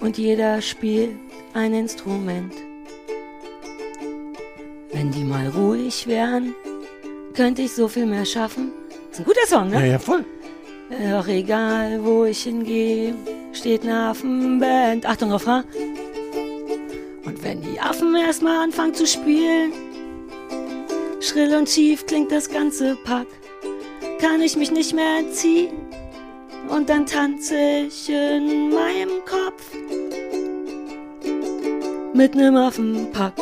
Und jeder spielt ein Instrument. Wenn die mal ruhig wären, könnte ich so viel mehr schaffen. Ist ein guter Song, Ja, ne? ja, voll. Doch egal, wo ich hingehe, steht eine Affenband. Achtung, Refrain. Und wenn die Affen erstmal anfangen zu spielen, schrill und schief klingt das ganze Pack, kann ich mich nicht mehr entziehen. Und dann tanze ich in meinem Kopf mit nem Affenpack.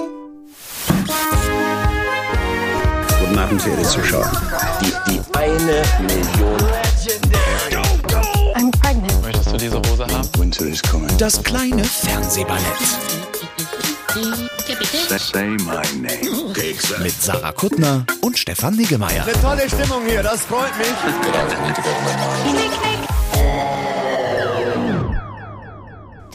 Guten Abend, verehrte Zuschauer. Die, die eine Million. I'm pregnant. Möchtest du diese Hose haben? Winter is coming. Das kleine Fernsehballett Say my name. mit Sarah Kuttner und Stefan Niggemeier. Tolle Stimmung hier, das freut mich.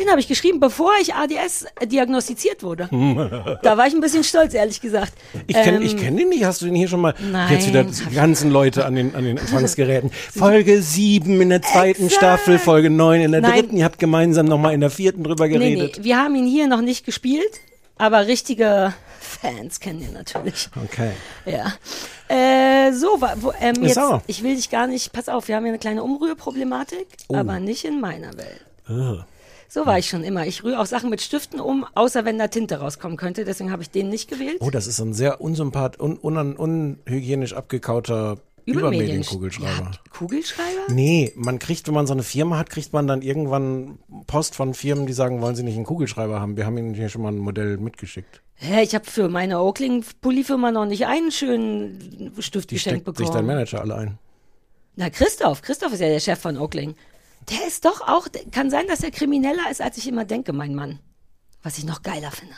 Den habe ich geschrieben, bevor ich ADS diagnostiziert wurde. da war ich ein bisschen stolz, ehrlich gesagt. Ich kenne Ähm, ich kenn den nicht. Hast du den hier schon mal? nein. Jetzt wieder die ganzen Leute an den, an den Empfangsgeräten. Folge 7 in der zweiten Exakt. Staffel, Folge 9 in der Nein. dritten. Ihr habt gemeinsam nochmal in der vierten drüber Nee, geredet. nee, wir haben ihn hier noch nicht gespielt, aber richtige Fans kennen ihn natürlich. Okay. Ja. Äh, so, wo, ähm, jetzt, ich will dich gar nicht, pass auf, wir haben hier eine kleine Umrührproblematik, Oh. aber nicht in meiner Welt. So war ich schon immer. Ich rühre auch Sachen mit Stiften um, außer wenn da Tinte rauskommen könnte. Deswegen habe ich den nicht gewählt. Oh, das ist ein sehr unsympath, un, un, unhygienisch abgekauter Übermedienkugelschreiber. Habt Kugelschreiber? Nee, man kriegt, wenn man so eine Firma hat, kriegt man dann irgendwann Post von Firmen, die sagen, wollen sie nicht einen Kugelschreiber haben. Wir haben ihnen hier schon mal ein Modell mitgeschickt. Hä, ich habe für meine Oakling-Pulli-Firma noch nicht einen schönen Stift Die geschenkt steckt sich dein bekommen. Manager alle ein. Na, Christoph. Christoph ist ja der Chef von Oakling. Der ist doch auch, kann sein, dass er krimineller ist, als ich immer denke, mein Mann. Was ich noch geiler finde.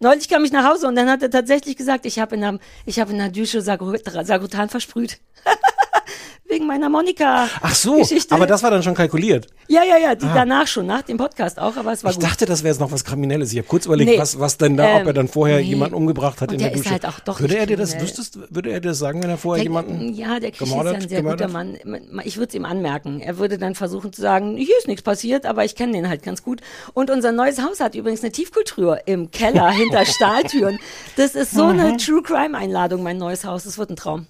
Neulich kam ich nach Hause und dann hat er tatsächlich gesagt, ich habe in, der- ich hab in der Dusche Sagrotan versprüht. Wegen meiner Monika. Ach so, Geschichte. aber das war dann schon kalkuliert. Ja, ja, ja, die danach schon, nach dem Podcast auch, aber es war Ich gut. dachte, das wäre jetzt noch was Kriminelles. Ich habe kurz überlegt, Nee. was, was denn da, ob er dann vorher Ähm, nee. jemanden umgebracht hat Und in der der ist Dusche. halt auch doch würde er dir das, wüsstest, würde er dir das sagen, wenn er vorher Der- jemanden ja, der Krieg ist ja ein sehr guter gemordet? Mann. Ich würde es ihm anmerken. Er würde dann versuchen zu sagen, hier ist nichts passiert, aber ich kenne den halt ganz gut. Und unser neues Haus hat übrigens eine Tiefkultur im Keller hinter Stahltüren. Das ist so eine Mhm. True Crime Einladung, mein neues Haus. Das wird ein Traum.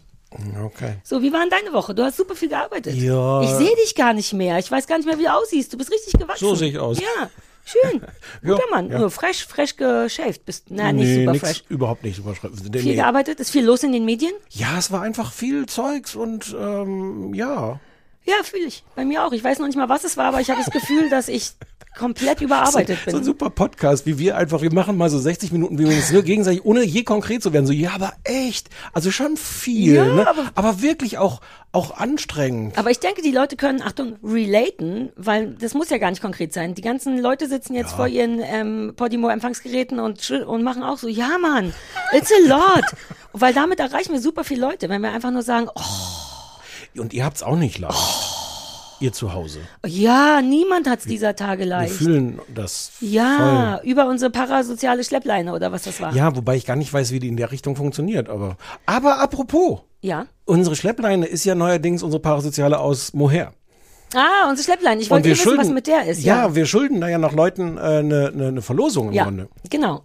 Okay. So, wie war denn deine Woche? Du hast super viel gearbeitet. Ja. Ich sehe dich gar nicht mehr. Ich weiß gar nicht mehr, wie du aussiehst. Du bist richtig gewachsen. So sehe ich aus. Ja, schön. Ja, Guter Mann. ja. Nur fresh, fresh geshaved bist. Na, nicht nee, super nix, fresh. überhaupt nicht super fresh. Viel Nee. gearbeitet? Ist viel los in den Medien? Ja, es war einfach viel Zeugs und ähm, ja. Ja, fühle ich. Bei mir auch. Ich weiß noch nicht mal, was es war, aber ich habe das Gefühl, dass ich komplett überarbeitet so, so ein bin. super Podcast, wie wir einfach, wir machen mal so 60 Minuten, wie wir uns nur gegenseitig, ohne je konkret zu werden, so, ja, aber echt, also schon viel, Ja, ne? aber- aber, wirklich auch, auch anstrengend. Aber ich denke, die Leute können, Achtung, relaten, weil das muss ja gar nicht konkret sein. Die ganzen Leute sitzen jetzt vor ihren ähm, Podimo-Empfangsgeräten und, und machen auch so, ja Mann, it's a lot. weil damit erreichen wir super viele Leute, wenn wir einfach nur sagen, oh, Und ihr habt's auch nicht leicht. Ihr zu Hause. ja, niemand hat's dieser Tage Wir leicht. fühlen das. Ja, über unsere parasoziale Schleppleine oder was das war. Ja, wobei ich gar nicht weiß, wie die in der Richtung funktioniert, aber. Aber apropos, Ja. unsere Schleppleine ist ja neuerdings unsere Parasoziale aus Moher. Ah, unsere Schleppleine. Ich wollte wir wissen, schulden, was mit der ist. Ja, Ja, wir schulden da ja noch Leuten eine äh, ne, ne, ne Verlosung im ja. Grunde. genau.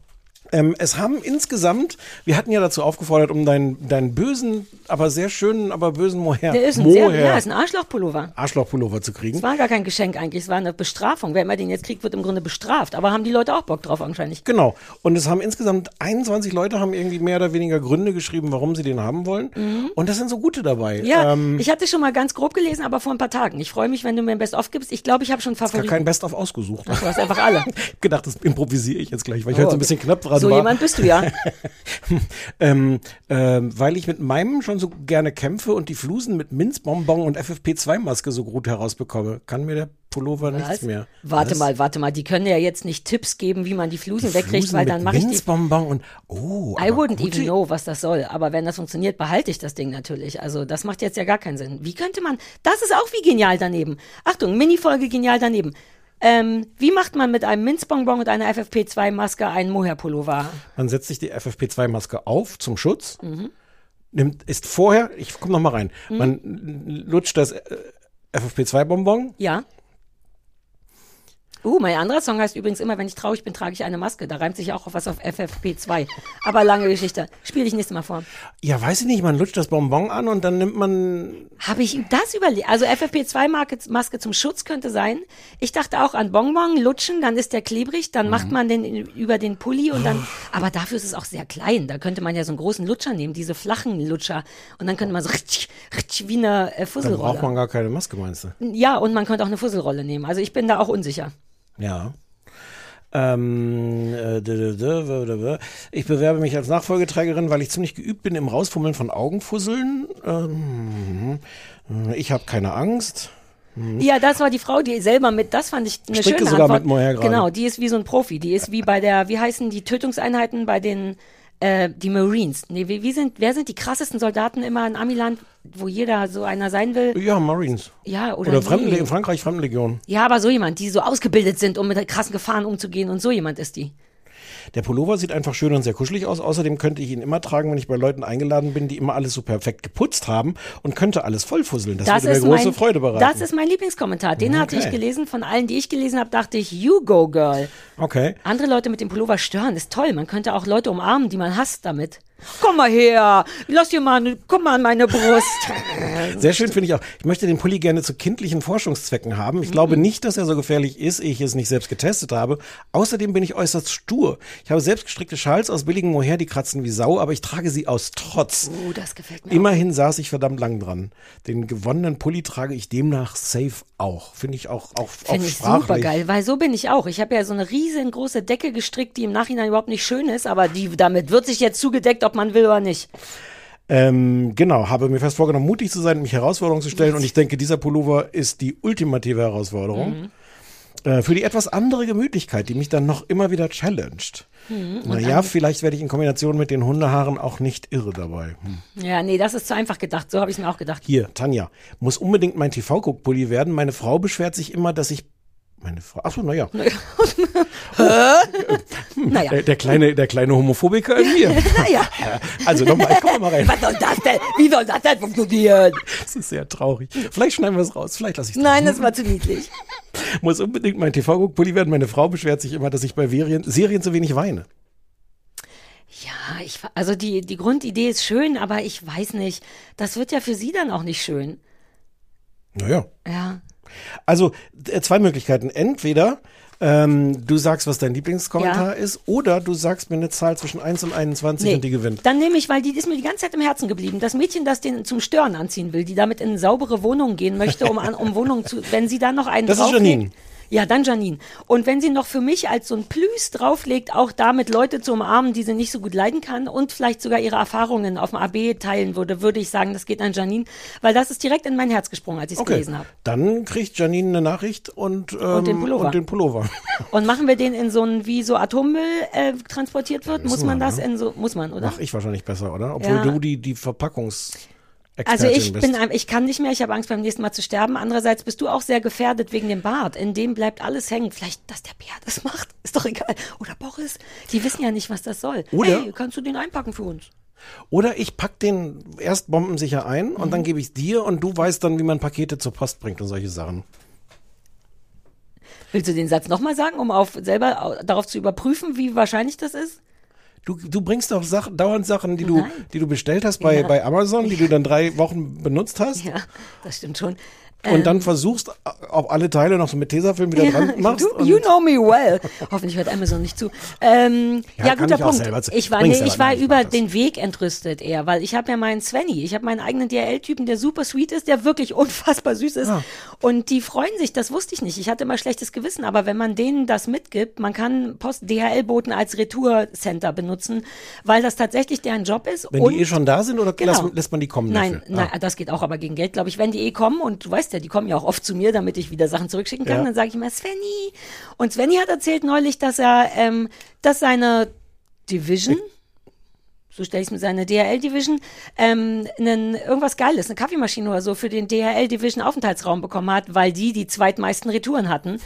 Ähm, es haben insgesamt, wir hatten ja dazu aufgefordert, um deinen, deinen bösen, aber sehr schönen, aber bösen Moher, Der ist ein, sehr, Moher ja, ist ein Arschlochpullover. Arschlochpullover zu kriegen. Es war gar kein Geschenk eigentlich, es war eine Bestrafung. Wer immer den jetzt kriegt, wird im Grunde bestraft. Aber haben die Leute auch Bock drauf wahrscheinlich. Genau. Und es haben insgesamt 21 Leute haben irgendwie mehr oder weniger Gründe geschrieben, warum sie den haben wollen. Und das sind so gute dabei. Mhm. Ja, Ähm, ich hatte schon mal ganz grob gelesen, aber vor ein paar Tagen. Ich freue mich, wenn du mir ein Best-of gibst. Ich glaube, ich habe schon Favoriten. kein Best-of ausgesucht. Du hast einfach alle. Ich hab gedacht, das improvisiere ich jetzt gleich, weil ich Oh, heute so ein bisschen knapp dran offenbar. jemand bist du ja. ähm, ähm, weil ich mit meinem schon so gerne kämpfe und die Flusen mit Minzbonbon und FFP2-Maske so gut herausbekomme, kann mir der Pullover nichts Was? mehr. Warte Was? mal, warte mal. Die können ja jetzt nicht Tipps geben, wie man die Flusen Die wegkriegt, Flusen weil dann mache ich die. Minzbonbon und oh, I wouldn't gute- even know, was das soll. Aber wenn das funktioniert, behalte ich das Ding natürlich. Also das macht jetzt ja gar keinen Sinn. Wie könnte man, das ist auch wie genial daneben. Achtung, Mini-Folge genial daneben. Ähm, wie macht man mit einem Minzbonbon und einer FFP2-Maske einen Mohair-Pullover? Man setzt sich die FFP2-Maske auf zum Schutz, Mhm. nimmt, ist vorher, ich komm noch mal rein, man lutscht das äh, FFP2-Bonbon, Ja. Uh, mein anderer Song heißt übrigens immer, wenn ich traurig bin, trage ich eine Maske. Da reimt sich auch auf was auf FFP2. Aber lange Geschichte. Spiele ich nächstes Mal vor. ja, weiß ich nicht, man lutscht das Bonbon an und dann nimmt man, Habe ich das überlegt? Also FFP2-Maske zum Schutz könnte sein. Ich dachte auch an Bonbon, lutschen, dann ist der klebrig, dann macht man den über den Pulli und dann, aber dafür ist es auch sehr klein. Da könnte man ja so einen großen Lutscher nehmen, diese flachen Lutscher. Und dann könnte man so ritsch, ritsch, wie eine äh, dann Fusselrolle. braucht man gar keine Maske, meinst du? ja, und man könnte auch eine Fusselrolle nehmen. Also ich bin da auch unsicher. Ja. Ähm, äh, ich bewerbe mich als Nachfolgeträgerin, weil ich ziemlich geübt bin im Rausfummeln von Augenfusseln. Ähm, ich habe keine Angst. Ja, das war die Frau, die selber mit, das fand ich eine Stricke schöne sogar Antwort. mit gerade. Genau, die ist wie so ein Profi. Die ist wie bei der, wie heißen die Tötungseinheiten bei den, äh, die Marines. Nee, wie, wie sind, wer sind die krassesten Soldaten immer in Amiland, wo jeder so einer sein will? Ja, Marines. Ja, oder, Oder nee. Fremdenle in Frankreich Fremdenlegion. Ja, aber so jemand, die so ausgebildet sind, um mit krassen Gefahren umzugehen und so jemand ist die. Der Pullover sieht einfach schön und sehr kuschelig aus. Außerdem könnte ich ihn immer tragen, wenn ich bei Leuten eingeladen bin, die immer alles so perfekt geputzt haben und könnte alles vollfusseln. Das, würde mir große mein, Freude bereiten. das ist mein Lieblingskommentar. Den hatte ich Okay. gelesen. Von allen, die ich gelesen habe, dachte ich, you go, girl. okay. Andere Leute mit dem Pullover stören, ist toll. Man könnte auch Leute umarmen, die man hasst damit. Komm mal her, lass dir mal, komm mal an meine Brust. Sehr schön finde ich auch. Ich möchte den Pulli gerne zu kindlichen Forschungszwecken haben. Ich glaube nicht, dass er so gefährlich ist, ehe ich es nicht selbst getestet habe. Außerdem bin ich äußerst stur. Ich habe selbstgestrickte Schals aus billigem Mohair, die kratzen wie Sau, aber ich trage sie aus Trotz. Oh, das gefällt mir. Immerhin saß ich verdammt lang dran. Den gewonnenen Pulli trage ich demnach safe auch. Finde ich auch, auch, auch Finde ich super geil, weil so bin ich auch. Ich habe ja so eine riesengroße Decke gestrickt, die im Nachhinein überhaupt nicht schön ist, aber die damit wird sich jetzt zugedeckt, ob man will oder nicht. Ähm, genau, habe mir fest vorgenommen, mutig zu sein, mich Herausforderungen zu stellen. Und ich denke, dieser Pullover ist die ultimative Herausforderung. Äh, für die etwas andere Gemütlichkeit, die mich dann noch immer wieder challenged. naja, vielleicht werde ich in Kombination mit den Hundehaaren auch nicht irre dabei. Hm. Ja, nee, das ist zu einfach gedacht. So habe ich mir auch gedacht. Hier, Tanja, muss unbedingt mein TV-Guck-Pulli werden. Meine Frau beschwert sich immer, dass ich. Meine Frau. Achso, naja. Naja. Der, der, kleine, der kleine Homophobiker in mir. Naja. Also nochmal, komm mal rein. Was soll das denn? Wie soll das denn funktionieren? Das ist sehr traurig. Vielleicht schneiden wir es raus, vielleicht lasse ich es Nein, das war zu niedlich. Muss unbedingt mein TV-Guck-Pulli werden. Meine Frau beschwert sich immer, dass ich bei Serien, Serien zu wenig weine. Ja, ich, also die, die Grundidee ist schön, aber ich weiß nicht. Das wird ja für sie dann auch nicht schön. Naja. Ja. Also äh, zwei Möglichkeiten. Entweder ähm, du sagst, was dein Lieblingskommentar Ja. ist, oder du sagst mir eine Zahl zwischen 1 und 21 und die gewinnt. Dann nehme ich, weil die ist mir die ganze Zeit im Herzen geblieben. Das Mädchen, das den zum Stören anziehen will, die damit in saubere Wohnungen gehen möchte, um, an, um Wohnungen zu, wenn sie da noch einen Das ist. Janine. Ja, dann Janine. Und wenn sie noch für mich als so ein Plüs drauflegt, auch damit Leute zu umarmen, die sie nicht so gut leiden kann und vielleicht sogar ihre Erfahrungen auf dem AB teilen würde, würde ich sagen, das geht an Janine, weil das ist direkt in mein Herz gesprungen, als ich es Okay, gelesen habe. dann kriegt Janine eine Nachricht und, ähm, den Pullover. Und den Pullover. Und machen wir den in so ein, wie so Atommüll äh, transportiert wird, muss man wir, das ne? in so, muss man, oder? Mach ich wahrscheinlich besser, oder? Obwohl Ja. du die, die Verpackungs Also ich bist. bin, ich kann nicht mehr, ich habe Angst beim nächsten Mal zu sterben. Andererseits bist du auch sehr gefährdet wegen dem Bart. In dem bleibt alles hängen. Vielleicht, dass der Bär das macht, ist doch egal. Oder Boris, die wissen ja nicht, was das soll. Oder- hey, kannst du den einpacken für uns? Oder ich pack den erst bombensicher ein und Mhm. dann gebe ich dir und du weißt dann, wie man Pakete zur Post bringt und solche Sachen. Willst du den Satz nochmal sagen, um auf selber au- darauf zu überprüfen, wie wahrscheinlich das ist? Du, du bringst doch Sachen, dauernd Sachen, die du, die du bestellt hast bei, Ja. bei Amazon, die du dann drei Wochen benutzt hast. Ja, das stimmt schon. Und dann versuchst, ob alle Teile noch so mit Tesafilm wieder dran machst. du, you know me well. Hoffentlich hört Amazon nicht zu. Ähm, Ja, ja, guter ich Punkt. Ich war, nee, ich war nein, ich über das. den Weg entrüstet eher, weil ich habe ja meinen Svenny, ich habe meinen eigenen DRL-Typen, der super sweet ist, der wirklich unfassbar süß ist. Und die freuen sich, das wusste ich nicht. Ich hatte immer schlechtes Gewissen, aber wenn man denen das mitgibt, man kann Post-DHL-Boten als Retour-Center benutzen, weil das tatsächlich deren Job ist. Wenn die eh schon da sind oder Genau. lässt, lässt man die kommen Nein, dafür? nein, Ah. das geht auch aber gegen Geld, glaube ich. Wenn die eh kommen und du weißt ja, die kommen ja auch oft zu mir, damit ich wieder Sachen zurückschicken kann, Ja. dann sage ich immer Svenny. Und Svenny hat erzählt neulich, dass er, ähm, dass seine Division, so stelle ich es mit seiner DHL-Division, ähm, einen, irgendwas Geiles, eine Kaffeemaschine oder so für den DHL-Division-Aufenthaltsraum bekommen hat, weil die die zweitmeisten Retouren hatten.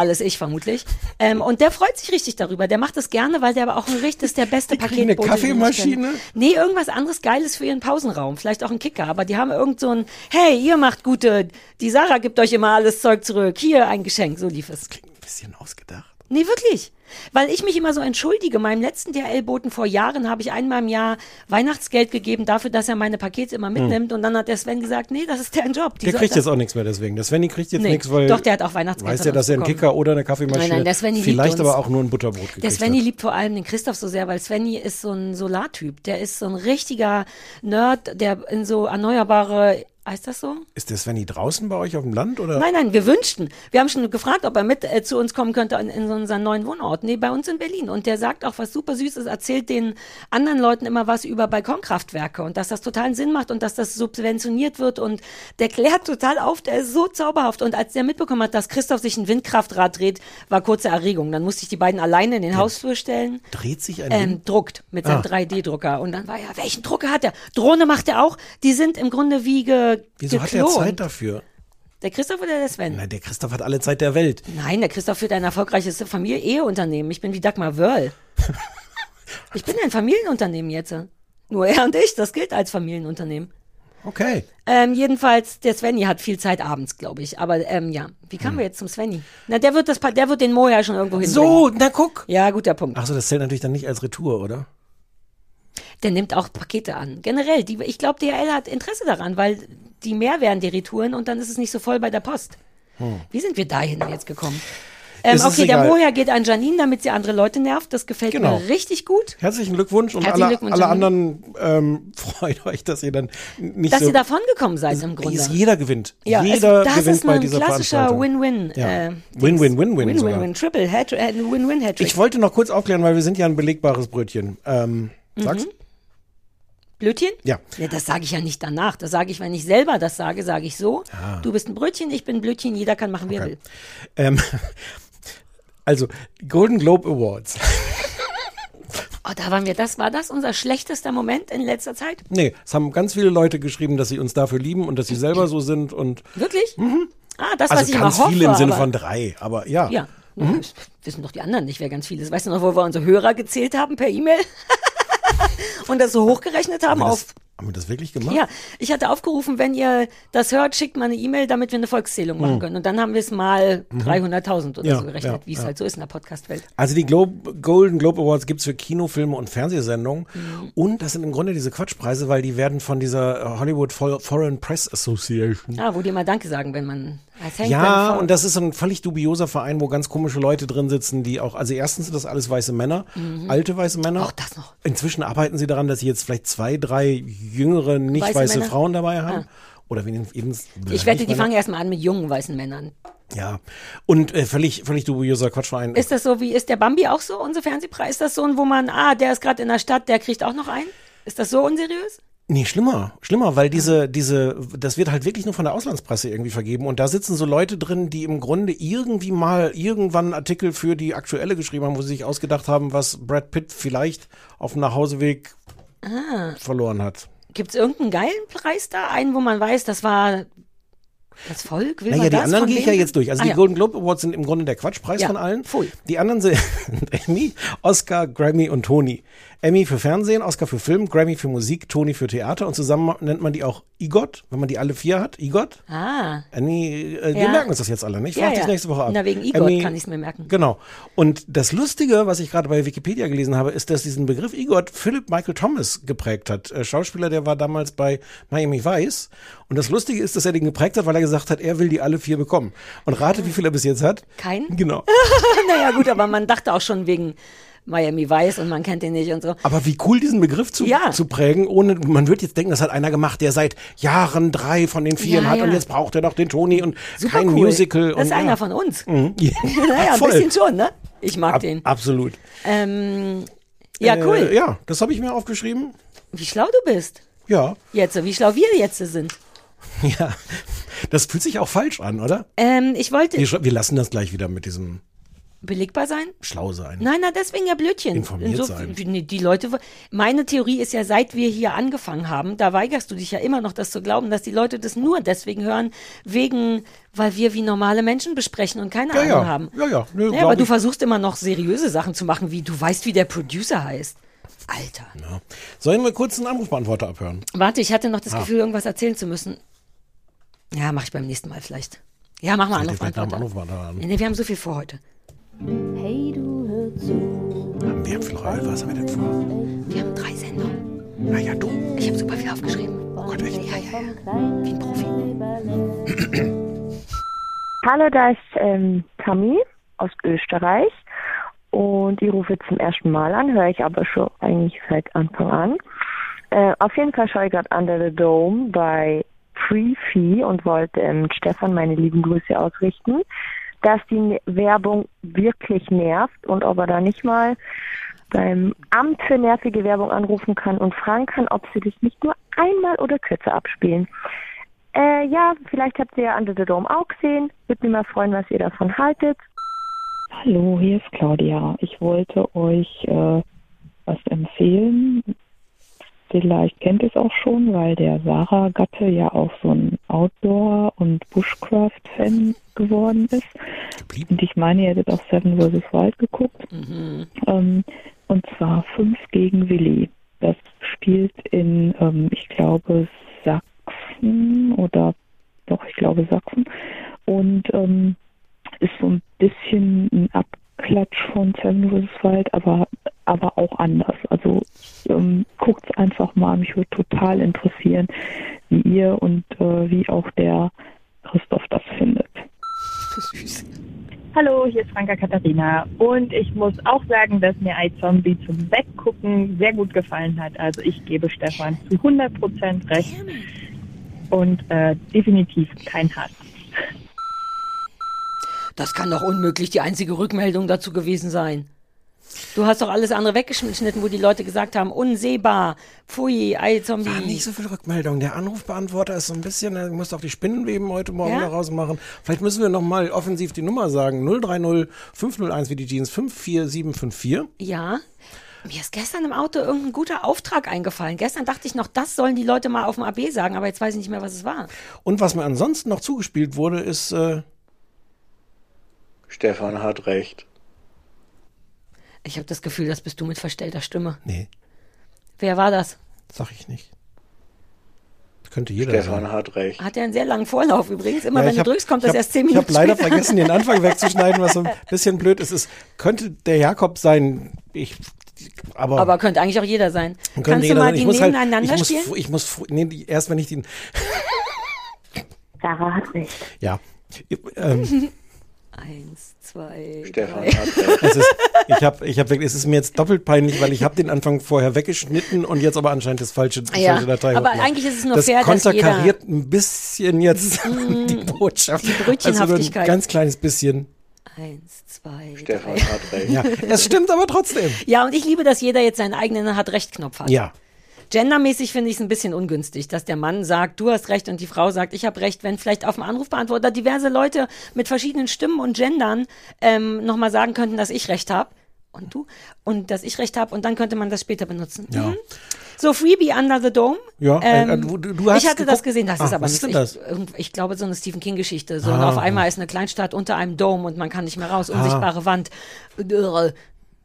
Alles ich vermutlich. Ähm, und der freut sich richtig darüber. Der macht das gerne, weil der aber auch ein richtig, ist der beste eine Paketbote. ich Kaffeemaschine? Nee, irgendwas anderes Geiles für ihren Pausenraum. Vielleicht auch ein Kicker. Aber die haben irgend so ein, hey, ihr macht gute, die Sarah gibt euch immer alles Zeug zurück. Hier ein Geschenk. So lief es. Ein bisschen ausgedacht. Nee, wirklich. Weil ich mich immer so entschuldige. Meinem letzten DRL-Boten vor Jahren habe ich einmal im Jahr Weihnachtsgeld gegeben dafür, dass er meine Pakete immer mitnimmt. Und dann hat der Sven gesagt, nee, das ist deren Job. Die Der kriegt jetzt auch nichts mehr deswegen. Der Svenny kriegt jetzt Nee, nichts, weil. doch, der hat auch Weihnachtsgeld Weiß ja, dass er einen. Kicker oder eine Kaffeemaschine. Nein, nein, der Svenny liebt Vielleicht aber auch nur ein Butterbrot gekriegt Der Svenny hat. liebt vor allem den Christoph so sehr, weil Svenny ist so ein Solartyp. Der ist so ein richtiger Nerd, der in so erneuerbare, heißt das so? Ist der Svenny draußen bei euch auf dem Land oder? Nein, nein, wir wünschten. Wir haben schon gefragt, ob er mit äh, zu uns kommen könnte in, in unseren neuen Wohnort. Nee, bei uns in Berlin. Und der sagt auch was super Süßes, erzählt den anderen Leuten immer was über Balkonkraftwerke und dass das totalen Sinn macht und dass das subventioniert wird. Und der klärt total auf, der ist so zauberhaft. Und als der mitbekommen hat, dass Christoph sich ein Windkraftrad dreht, war kurze Erregung. Dann musste ich die beiden alleine in den Hausflur stellen. Dreht sich ein Ähm, druckt mit seinem Ah. 3D-Drucker. Und dann war ja, welchen Drucker hat er? Drohne macht er auch. Die sind im Grunde wie ge Wieso hat er geklont. Zeit dafür? Der Christoph oder der Sven? Nein, der Christoph hat alle Zeit der Welt. Nein, der Christoph führt ein erfolgreiches Familie-Eheunternehmen. Ich bin wie Dagmar Wörl. ich bin ein Familienunternehmen jetzt. Nur er und ich, das gilt als Familienunternehmen. Okay. Ähm, jedenfalls, der Svenny hat viel Zeit abends, glaube ich. Aber ähm, ja, wie kamen wir jetzt zum Svenny? Na, der wird das, Pa- der wird den Mo ja schon irgendwo hinbringen. So, na guck. Ja, guter Punkt. Achso, das zählt natürlich dann nicht als Retour, oder? Der nimmt auch Pakete an. Generell, die, ich glaube, DHL hat Interesse daran, weil die mehr werden die Retouren und dann ist es nicht so voll bei der Post. Wie sind wir dahin jetzt gekommen? Ähm, Hm. Ist okay, der. Moja geht an Janine, damit sie andere Leute nervt. Das gefällt Genau. mir richtig gut. Herzlichen Glückwunsch und Herzlichen alle, Glückwunsch, alle anderen ähm, freut euch, dass ihr dann nicht Dass so. ihr davon gekommen seid im Grunde. ist, jeder gewinnt. ja, jeder das gewinnt ist bei ein dieser klassischer Veranstaltung. Win-Win. Ja. Äh, Win-win-win-win Dings. sogar. Win-win-win, Triple, äh, Win-Win-Hattrick. Ich wollte noch kurz aufklären, weil wir sind ja ein belegbares Brötchen. Ähm, sag's? Blödchen? Ja. ja das sage ich ja nicht danach. Das sage ich, wenn ich selber das sage, sage ich so. Du bist ein Brötchen, ich bin ein Blödchen, jeder kann machen, wie er will. Ähm, also, Golden Globe Awards. Oh, da waren wir. Das war das unser schlechtester Moment in letzter Zeit? Nee, es haben ganz viele Leute geschrieben, dass sie uns dafür lieben und dass sie selber so sind und Wirklich? Ah, das, was also ich ganz immer hoffe. viele im Sinne von drei, aber ja. Ja. Das wissen doch die anderen nicht, wer ganz viel ist. Weißt du noch, wo wir unsere Hörer gezählt haben per E-Mail? Und das so hochgerechnet haben Haben wir, auf. das, haben wir das wirklich gemacht? Ja, ich hatte aufgerufen, wenn ihr das hört, schickt mal eine E-Mail, damit wir eine Volkszählung machen können. Und dann haben wir es mal 300.000 oder Mhm. Ja, so gerechnet, ja, wie es ja. halt so ist in der Podcast-Welt. Also die Globe, Golden Globe Awards gibt's für Kinofilme und Fernsehsendungen. Mhm. Und das sind im Grunde diese Quatschpreise, weil die werden von dieser äh, Hollywood For- Foreign Press Association. Ah, wo die mal Danke sagen, wenn man Ja, und das ist so ein völlig dubioser Verein, wo ganz komische Leute drin sitzen, die auch, also erstens sind das alles weiße Männer, alte weiße Männer. Mhm. Auch das noch. Inzwischen arbeiten sie daran, dass sie jetzt vielleicht zwei, drei jüngere, nicht Weiße weiße? Ah. Frauen dabei haben. Oder wenigstens. Ich wette, die fangen erstmal an mit jungen weißen Männern. Ja. Und äh, völlig, völlig dubioser Quatschverein. Ist das so wie, ist der Bambi auch so, unser Fernsehpreis? Ist das so ein, wo man, ah, der ist gerade in der Stadt, der kriegt auch noch einen? Ist das so unseriös? Nee, schlimmer, schlimmer, weil diese, diese, das wird halt wirklich nur von der Auslandspresse irgendwie vergeben und da sitzen so Leute drin, die im Grunde irgendwie mal irgendwann einen Artikel für die aktuelle geschrieben haben, wo sie sich ausgedacht haben, was Brad Pitt vielleicht auf dem Nachhauseweg verloren hat. Gibt es irgendeinen geilen Preis da? Einen, wo man weiß, das war das Volk? Will Naja, die das? anderen gehe ich ja jetzt durch. Also Ah, die ja. Golden Globe Awards sind im Grunde der Quatschpreis Ja, von allen. pfui. Die anderen sind Emmy, Oscar, Grammy und Tony. Emmy für Fernsehen, Oscar für Film, Grammy für Musik, Tony für Theater und zusammen nennt man die auch IGOT, wenn man die alle vier hat. IGOT. Ah. Annie, äh, wir Ja. merken uns das jetzt alle, nicht? Ich Ja, dich ja. nächste Woche ab. Na, wegen IGOT Emmy- kann ich's mir merken. Genau. Und das Lustige, was ich gerade bei Wikipedia gelesen habe, ist, dass diesen Begriff IGOT Philip Michael Thomas geprägt hat. Äh, Schauspieler, der war damals bei Miami Vice. Und das Lustige ist, dass er den geprägt hat, weil er gesagt hat, er will die alle vier bekommen. Und rate, wie viel er bis jetzt hat? Keinen? Genau. naja, gut, aber man dachte auch schon wegen Miami Vice und man kennt den nicht und so. Aber wie cool, diesen Begriff zu, Ja. zu prägen, ohne, man wird jetzt denken, das hat einer gemacht, der seit Jahren drei von den vier Ja, hat und ja. jetzt braucht er noch den Tony und Super kein cool. Musical. Das und, ist einer von uns. Mhm. Ja, naja, ein voll. bisschen schon, ne? Ich mag Ab, den. Absolut. Ähm, ja, cool. Äh, ja, das habe ich mir aufgeschrieben. Wie schlau du bist. Ja, Jetzt, wie schlau wir jetzt sind. ja. Das fühlt sich auch falsch an, oder? Ähm, ich wollte Wir, wir lassen das gleich wieder mit diesem belegbar sein. Schlau sein. Nein, na, deswegen ja Blödchen. Informiert sein. Nee, die Leute, meine Theorie ist ja, seit wir hier angefangen haben, da weigerst du dich ja immer noch, das zu glauben, dass die Leute das nur deswegen hören, wegen, weil wir wie normale Menschen besprechen und keine Ja, Ahnung ja. haben. Ja, ja. Nö, Ja, glaub aber du ich. versuchst immer noch seriöse Sachen zu machen, wie du weißt, wie der Producer heißt. Alter. Ja. Sollen wir kurz einen Anrufbeantworter abhören? Warte, ich hatte noch Ah. das Gefühl, irgendwas erzählen zu müssen. Ja, mach ich beim nächsten Mal vielleicht. Ja, mach mal Anrufbeantworter. Anrufbeantworter an. Nee, wir haben so viel vor heute. Hey, du hör zu. Haben wir viel Reul? Was haben wir denn vor? Wir haben drei Sendungen. Na ja, du. Ich habe super viel aufgeschrieben. Oh Gott, echt? Ja, ja, ja. Wie ein Profi. Hallo, da ist ähm, Tammy aus Österreich und ich rufe zum ersten Mal an, höre ich aber schon eigentlich seit Anfang an. Äh, auf jeden Fall schaue ich gerade Under the Dome bei Free Fee und wollte ähm, Stefan meine lieben Grüße ausrichten, dass die Werbung wirklich nervt und ob er da nicht mal beim Amt für nervige Werbung anrufen kann und fragen kann, ob sie das nicht nur einmal oder kürzer abspielen. Äh, ja, vielleicht habt ihr ja Under the Dome auch gesehen. Würde mich mal freuen, was ihr davon haltet. Hallo, hier ist Claudia. Ich wollte euch äh, was empfehlen. Vielleicht kennt es auch schon, weil der Sarah Gatte ja auch so ein Outdoor- und Bushcraft-Fan geworden ist. Und ich meine, ihr hättet auch Seven vs. Wild geguckt. Ähm, und zwar Fünf gegen Willi. Das spielt in, ähm, ich glaube, Sachsen oder doch, ich glaube Sachsen. Und ähm, ist so ein bisschen ein Abklatsch von Seven vs. Wild, aber, aber auch anders. Also ähm, guckt einfach mal, mich würde total interessieren, wie ihr und äh, wie auch der Christoph das findet. Hallo, hier ist Franka Katharina und ich muss auch sagen, dass mir iZombie zum Weggucken sehr gut gefallen hat. Also ich gebe Stefan zu 100% recht und äh, definitiv kein Hass. Das kann doch unmöglich die einzige Rückmeldung dazu gewesen sein. Du hast doch alles andere weggeschnitten, wo die Leute gesagt haben, unsehbar, pfui, ei, Zombie. War nicht so viel Rückmeldung. Der Anrufbeantworter ist so ein bisschen, er muss auch die Spinnenweben heute Morgen Ja? da rausmachen. Vielleicht müssen wir nochmal offensiv die Nummer sagen. 030 501 wie die Jeans 54754. Ja. Mir ist gestern im Auto irgendein guter Auftrag eingefallen. Gestern dachte ich noch, das sollen die Leute mal auf dem AB sagen, aber jetzt weiß ich nicht mehr, was es war. Und was mir ansonsten noch zugespielt wurde, ist, äh, Stefan hat recht. Ich habe das Gefühl, das bist du mit verstellter Stimme. nee, Wer war das? sag ich nicht. Das könnte jeder Stefan sein. hat recht. Hat ja einen sehr langen Vorlauf übrigens. Immer Ja, wenn ich du hab- drückst, kommt ich das hab- erst zehn Ich Minuten habe leider vergessen, den Anfang wegzuschneiden, was so ein bisschen blöd ist. Es könnte der Jakob sein. Ich, aber, Aber könnte eigentlich auch jeder sein. Kannst du jeder mal sein. die ich halt, nebeneinander ich muss, spielen? ich muss, nee, die- erst wenn ich den, Sarah hat recht. ja. Ähm, Eins, zwei, Stefan drei. hat recht. es ist, ich habe, ich habe, es ist mir jetzt doppelt peinlich, weil ich habe den Anfang vorher weggeschnitten und jetzt aber anscheinend das falsche, die Ja, falsche Datei. aber hochgeladen. eigentlich ist es nur das fair, dass jeder- konterkariert ein bisschen jetzt die Botschaft. die Brötchenhaftigkeit. Also nur ein ganz kleines bisschen. Eins, zwei, Stefan drei. hat recht. Ja, es stimmt aber trotzdem. Ja, und ich liebe, dass jeder jetzt seinen eigenen Hat-Recht-Knopf hat. Ja. Gendermäßig finde ich es ein bisschen ungünstig, dass der Mann sagt, du hast recht und die Frau sagt, ich habe recht, wenn vielleicht auf dem Anrufbeantworter diverse Leute mit verschiedenen Stimmen und Gendern ähm, nochmal sagen könnten, dass ich recht habe. Und du? Und dass ich recht habe und dann könnte man das später benutzen. Ja. Mhm. So, Freebie Under the Dome. Ja, äh, ähm, du- du hast ich hatte geguckt? das gesehen, das Ah, ist aber was nicht. ist denn das? Ich, ich glaube, so eine Stephen King-Geschichte. So, Ah, auf einmal ist eine Kleinstadt unter einem Dome und man kann nicht mehr raus. Unsichtbare Wand.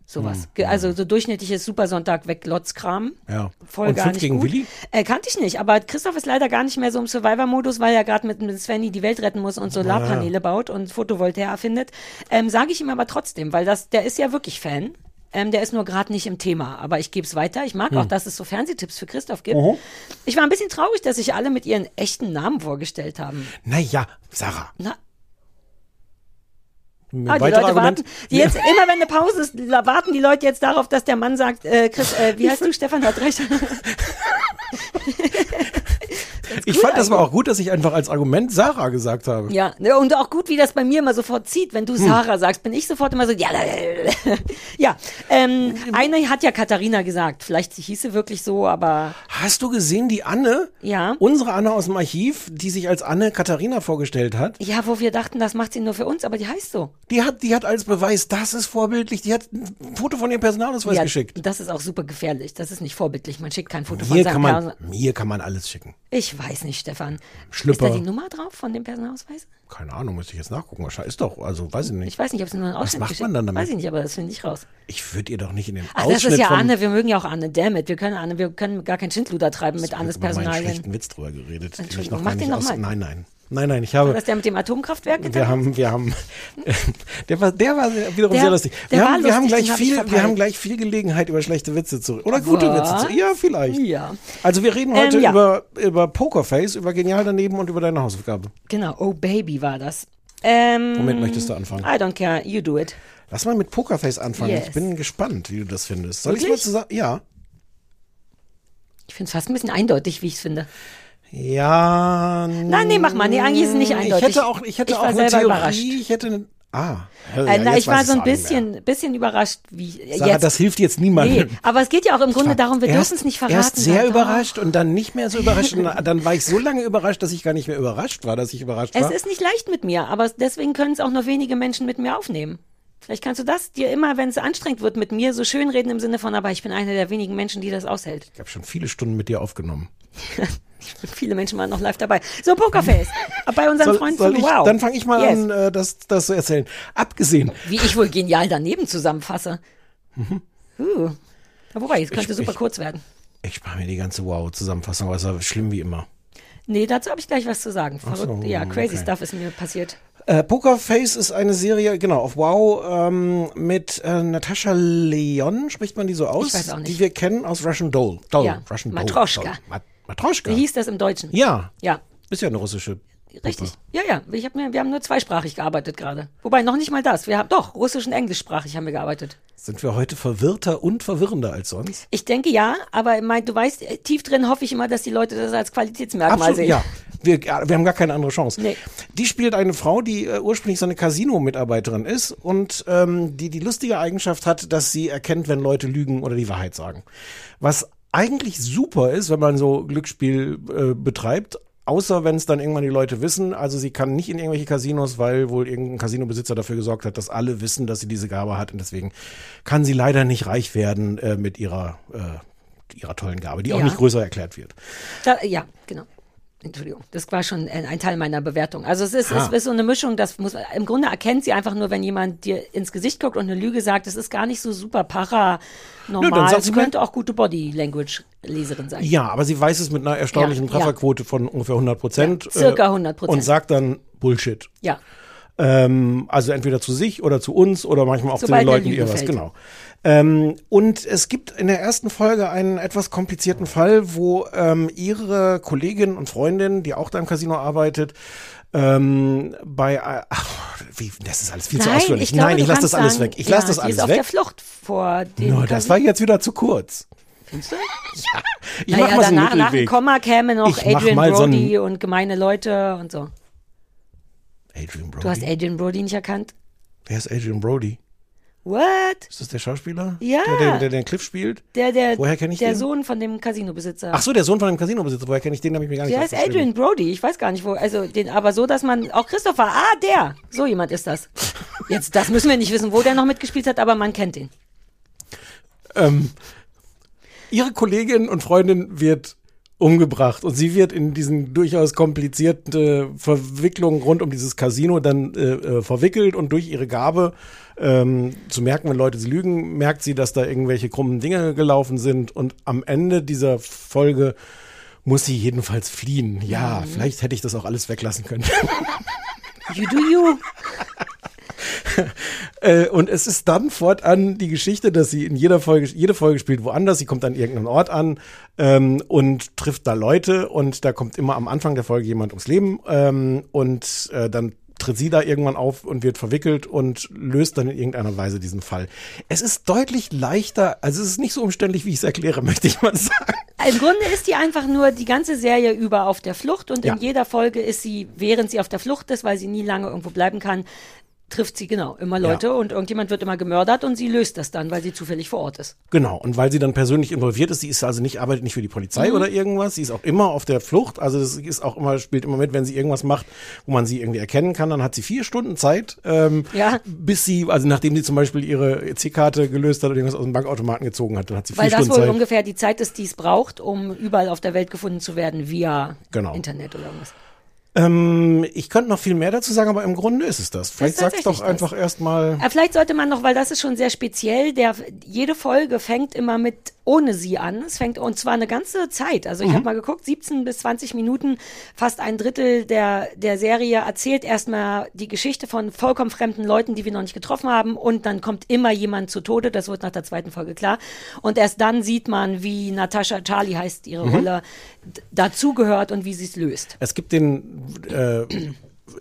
Sowas. Ge- Also so durchschnittliches Supersonntag weg Lotzkram. Ja. Voll Und gar fünf nicht gegen gut. Willi? Äh, kannte ich nicht, aber Christoph ist leider gar nicht mehr so im Survivor-Modus, weil er gerade mit, mit Svenny die Welt retten muss und Solarpaneele baut und Photovoltaik erfindet. Ähm, Sage ich ihm aber trotzdem, weil das, der ist ja wirklich Fan. Ähm, der ist nur gerade nicht im Thema, aber ich gebe es weiter. Ich mag Hm. auch, dass es so Fernsehtipps für Christoph gibt. Mhm. Ich war ein bisschen traurig, dass sich alle mit ihren echten Namen vorgestellt haben. Naja, Sarah. Na, Ah, die Leute Argument. warten. Die jetzt, immer wenn eine Pause ist, warten die Leute jetzt darauf, dass der Mann sagt, äh, Chris, äh, wie heißt du? Stefan hat recht. Ich fand das aber auch gut, dass ich einfach als Argument Sarah gesagt habe. ja, ne, und auch gut, wie das bei mir immer sofort zieht. Wenn Hm. du Sarah sagst, bin ich sofort immer so, ja, ja. Ähm, eine hat ja Katharina gesagt. Vielleicht hieß sie wirklich so, aber Hast du gesehen, die Anne, ja. unsere Anne aus dem Archiv, die sich als Anne Katharina vorgestellt hat, Ja, wo wir dachten, das macht sie nur für uns, aber die heißt so. die hat, die hat als Beweis, das ist vorbildlich, die hat ein Foto von ihrem Personalausweis ja, geschickt. Das ist auch super gefährlich. Das ist nicht vorbildlich. Man schickt kein Foto von Mir seinem kann, man, Person. mir kann man alles schicken. Ich weiß nicht, Stefan. Schlüpper. Ist da die Nummer drauf von dem Personalausweis? Keine Ahnung, müsste ich jetzt nachgucken. Wahrscheinlich ist doch, also weiß ich nicht. Ich weiß nicht, ob sie nur einen Ausschnitt macht geschickt- man dann damit? Weiß ich nicht, aber das finde ich raus. Ich würde ihr doch nicht in den Ach, Ausschnitt das ist ja vom, Anne. Wir mögen ja auch Anne. Damn it. Wir können Anne, wir können gar keinen Schindluder treiben mit Annes über meinen Personalien. schlechten Witz drüber geredet. ich Entschuldigung, mach den nicht noch aus-. Nein, nein. Nein, nein, ich War habe, das der mit dem Atomkraftwerk? wir getan? haben, wir haben, der war, der war wiederum Der- sehr lustig. Wir haben, war wir haben lustig, gleich hab viel, wir haben gleich viel Gelegenheit über schlechte Witze zu, oder gute Was? Witze zu, ja, vielleicht. Ja. Also wir reden heute Ähm, ja. über, über Pokerface, über Genial daneben und über deine Hausaufgabe. Genau. Oh Baby war das. Ähm, Womit möchtest du anfangen? I don't care. You do it. Lass mal mit Pokerface anfangen. Yes. Ich bin gespannt, wie du das findest. Soll ich mal zusammen, ja. Ich finde es fast ein bisschen eindeutig, wie ich es finde. Ja. Nein, nee, mach mal. Nee, eigentlich ist es nicht Ich eindeutig. hätte auch, ich hätte Ich auch war eine selber Theorie. überrascht. Ich hätte eine, ah. Äh, ja, na, ich war so ein mehr. bisschen, bisschen überrascht, wie Sarah, jetzt. das hilft jetzt niemandem. nee, aber es geht ja auch im Grunde darum, wir dürfen es nicht verraten. Erst sehr doch. überrascht und dann nicht mehr so überrascht. und dann war ich so lange überrascht, dass ich gar nicht mehr überrascht war, dass ich überrascht Es war. ist nicht leicht mit mir, aber deswegen können es auch nur wenige Menschen mit mir aufnehmen. Vielleicht kannst du das dir immer, wenn es anstrengend wird, mit mir so schön reden im Sinne von, aber ich bin einer der wenigen Menschen, die das aushält. ich habe schon viele Stunden mit dir aufgenommen. Viele Menschen waren noch live dabei. So, Pokerface. Bei unseren Soll, Freunden soll ich, Wow. Dann fange ich mal Yes. an, äh, das, das zu erzählen. Abgesehen, Wie ich wohl genial daneben zusammenfasse. Uh. Ja, wobei, es könnte Ich- super ich- kurz werden. ich spare mir die ganze Wow-Zusammenfassung, aber es war schlimm wie immer. Nee, dazu habe ich gleich was zu sagen. Verrückt. so, ja, crazy okay. stuff ist mir passiert. Äh, Pokerface ist eine Serie, genau, auf Wow, ähm, mit äh, Natascha Leon, spricht man die so aus? Ich weiß auch nicht. Die wir kennen aus Russian Doll. Doll Ja, Russian Matroschka. Doll. Mat Matroschka. Wie hieß das im Deutschen? Ja, Ja, ist ja eine russische. richtig. Ja, ja. Ich hab mir, wir haben nur zweisprachig gearbeitet gerade. Wobei, noch nicht mal das. Wir haben, doch, russisch und englischsprachig haben wir gearbeitet. Sind wir heute verwirrter und verwirrender als sonst? Ich denke ja, aber mein, du weißt, äh, tief drin hoffe ich immer, dass die Leute das als Qualitätsmerkmal Absolut, sehen. ja. Wir, wir haben gar keine andere Chance. Nee. Die spielt eine Frau, die äh, ursprünglich so eine Casino-Mitarbeiterin ist und ähm, die die lustige Eigenschaft hat, dass sie erkennt, wenn Leute lügen oder die Wahrheit sagen. Was eigentlich super ist, wenn man so Glücksspiel äh, betreibt. Außer wenn es dann irgendwann die Leute wissen. Also sie kann nicht in irgendwelche Casinos, weil wohl irgendein Casinobesitzer dafür gesorgt hat, dass alle wissen, dass sie diese Gabe hat. Und deswegen kann sie leider nicht reich werden äh, mit ihrer, äh, ihrer tollen Gabe, die auch Ja. nicht größer erklärt wird. Da, ja, genau. Entschuldigung, das war schon ein, Teil meiner Bewertung. Also es ist, Ah. es ist so eine Mischung, das muss im Grunde erkennt sie einfach nur, wenn jemand dir ins Gesicht guckt und eine Lüge sagt, das ist gar nicht so super para Nö, normal. Es sie könnte auch gute Body Language Leserin sein. Ja, aber sie weiß es mit einer erstaunlichen Ja, ja. Trefferquote von ungefähr 100 Prozent. Ja, circa 100%. Und sagt dann Bullshit. Ja. Ähm, also entweder zu sich oder zu uns oder manchmal auch Sobald zu den Leuten, die ihr was. Genau. Ähm, und es gibt in der ersten Folge einen etwas komplizierten Fall, wo ähm, ihre Kollegin und Freundin, die auch da im Casino arbeitet, ähm, bei äh, ach, wie, das ist alles viel zu Nein, ausführlich. ich glaube, Nein, ich lasse das alles sagen, weg. Ich ja, lasse das alles ist auf weg. der Flucht vor den Nur, das war jetzt wieder zu kurz. Findest du? Ich naja, mach mal so danach, nach dem. Komma käme noch Ich Adrian mal so Brody und gemeine Leute und so. Adrian Brody. Du hast Adrian Brody nicht erkannt? Wer ist Adrian Brody? What? Ist das der Schauspieler? Ja. Der, der, der den Cliff spielt? Der, der, Woher kenn ich der den? Sohn von dem Casinobesitzer. Ach so, der Sohn von dem Casinobesitzer. Woher kenne ich den? Habe ich mir gar nicht Der ist aufgeschrieben. Adrian Brody. Ich weiß gar nicht wo. Also den, aber so, dass man auch Christopher. Ah, der. So jemand ist das. Jetzt, das müssen wir nicht wissen, wo der noch mitgespielt hat, aber man kennt ihn. Ähm, ihre Kollegin und Freundin wird umgebracht und sie wird in diesen durchaus komplizierten Verwicklungen rund um dieses Casino dann äh, äh, verwickelt und durch ihre Gabe ähm, zu merken, wenn Leute sie lügen, merkt sie, dass da irgendwelche krummen Dinge gelaufen sind und am Ende dieser Folge muss sie jedenfalls fliehen. Ja, Mhm. vielleicht hätte ich das auch alles weglassen können. You do you. Äh, und es ist dann fortan die Geschichte, dass sie in jeder Folge, jede Folge spielt woanders. Sie kommt an irgendeinen Ort an ähm, und trifft da Leute und da kommt immer am Anfang der Folge jemand ums Leben ähm, und äh, dann tritt sie da irgendwann auf und wird verwickelt und löst dann in irgendeiner Weise diesen Fall. Es ist deutlich leichter, also es ist nicht so umständlich, wie ich es erkläre, möchte ich mal sagen. Im Grunde ist die einfach nur die ganze Serie über auf der Flucht und Ja. in jeder Folge ist sie, während sie auf der Flucht ist, weil sie nie lange irgendwo bleiben kann, trifft sie genau immer Leute und irgendjemand wird immer gemördert und sie löst das dann, weil sie zufällig vor Ort ist. Genau, und weil sie dann persönlich involviert ist, sie ist also nicht, arbeitet nicht für die Polizei Mhm. oder irgendwas, sie ist auch immer auf der Flucht, also das ist auch immer, spielt immer mit, wenn sie irgendwas macht, wo man sie irgendwie erkennen kann, dann hat sie vier Stunden Zeit, ähm, Ja. bis sie, also nachdem sie zum Beispiel ihre EC-Karte gelöst hat oder irgendwas aus dem Bankautomaten gezogen hat, dann hat sie Weil vier das Stunden wohl Zeit. ungefähr die Zeit ist, die es braucht, um überall auf der Welt gefunden zu werden via Genau. Internet oder irgendwas. Ähm, ich könnte noch viel mehr dazu sagen, aber im Grunde ist es das. Vielleicht sag's doch tatsächlich das. einfach erstmal. Äh, Vielleicht sollte man noch, weil das ist schon sehr speziell, der, jede Folge fängt immer mit ohne sie an. Es fängt, und zwar eine ganze Zeit. Also ich Mhm. habe mal geguckt, 17 bis 20 Minuten, fast ein Drittel der, der Serie erzählt erstmal die Geschichte von vollkommen fremden Leuten, die wir noch nicht getroffen haben. Und dann kommt immer jemand zu Tode. Das wird nach der zweiten Folge klar. Und erst dann sieht man, wie Natascha Charlie heißt ihre Mhm. Rolle, dazugehört und wie sie es löst. Es gibt den äh,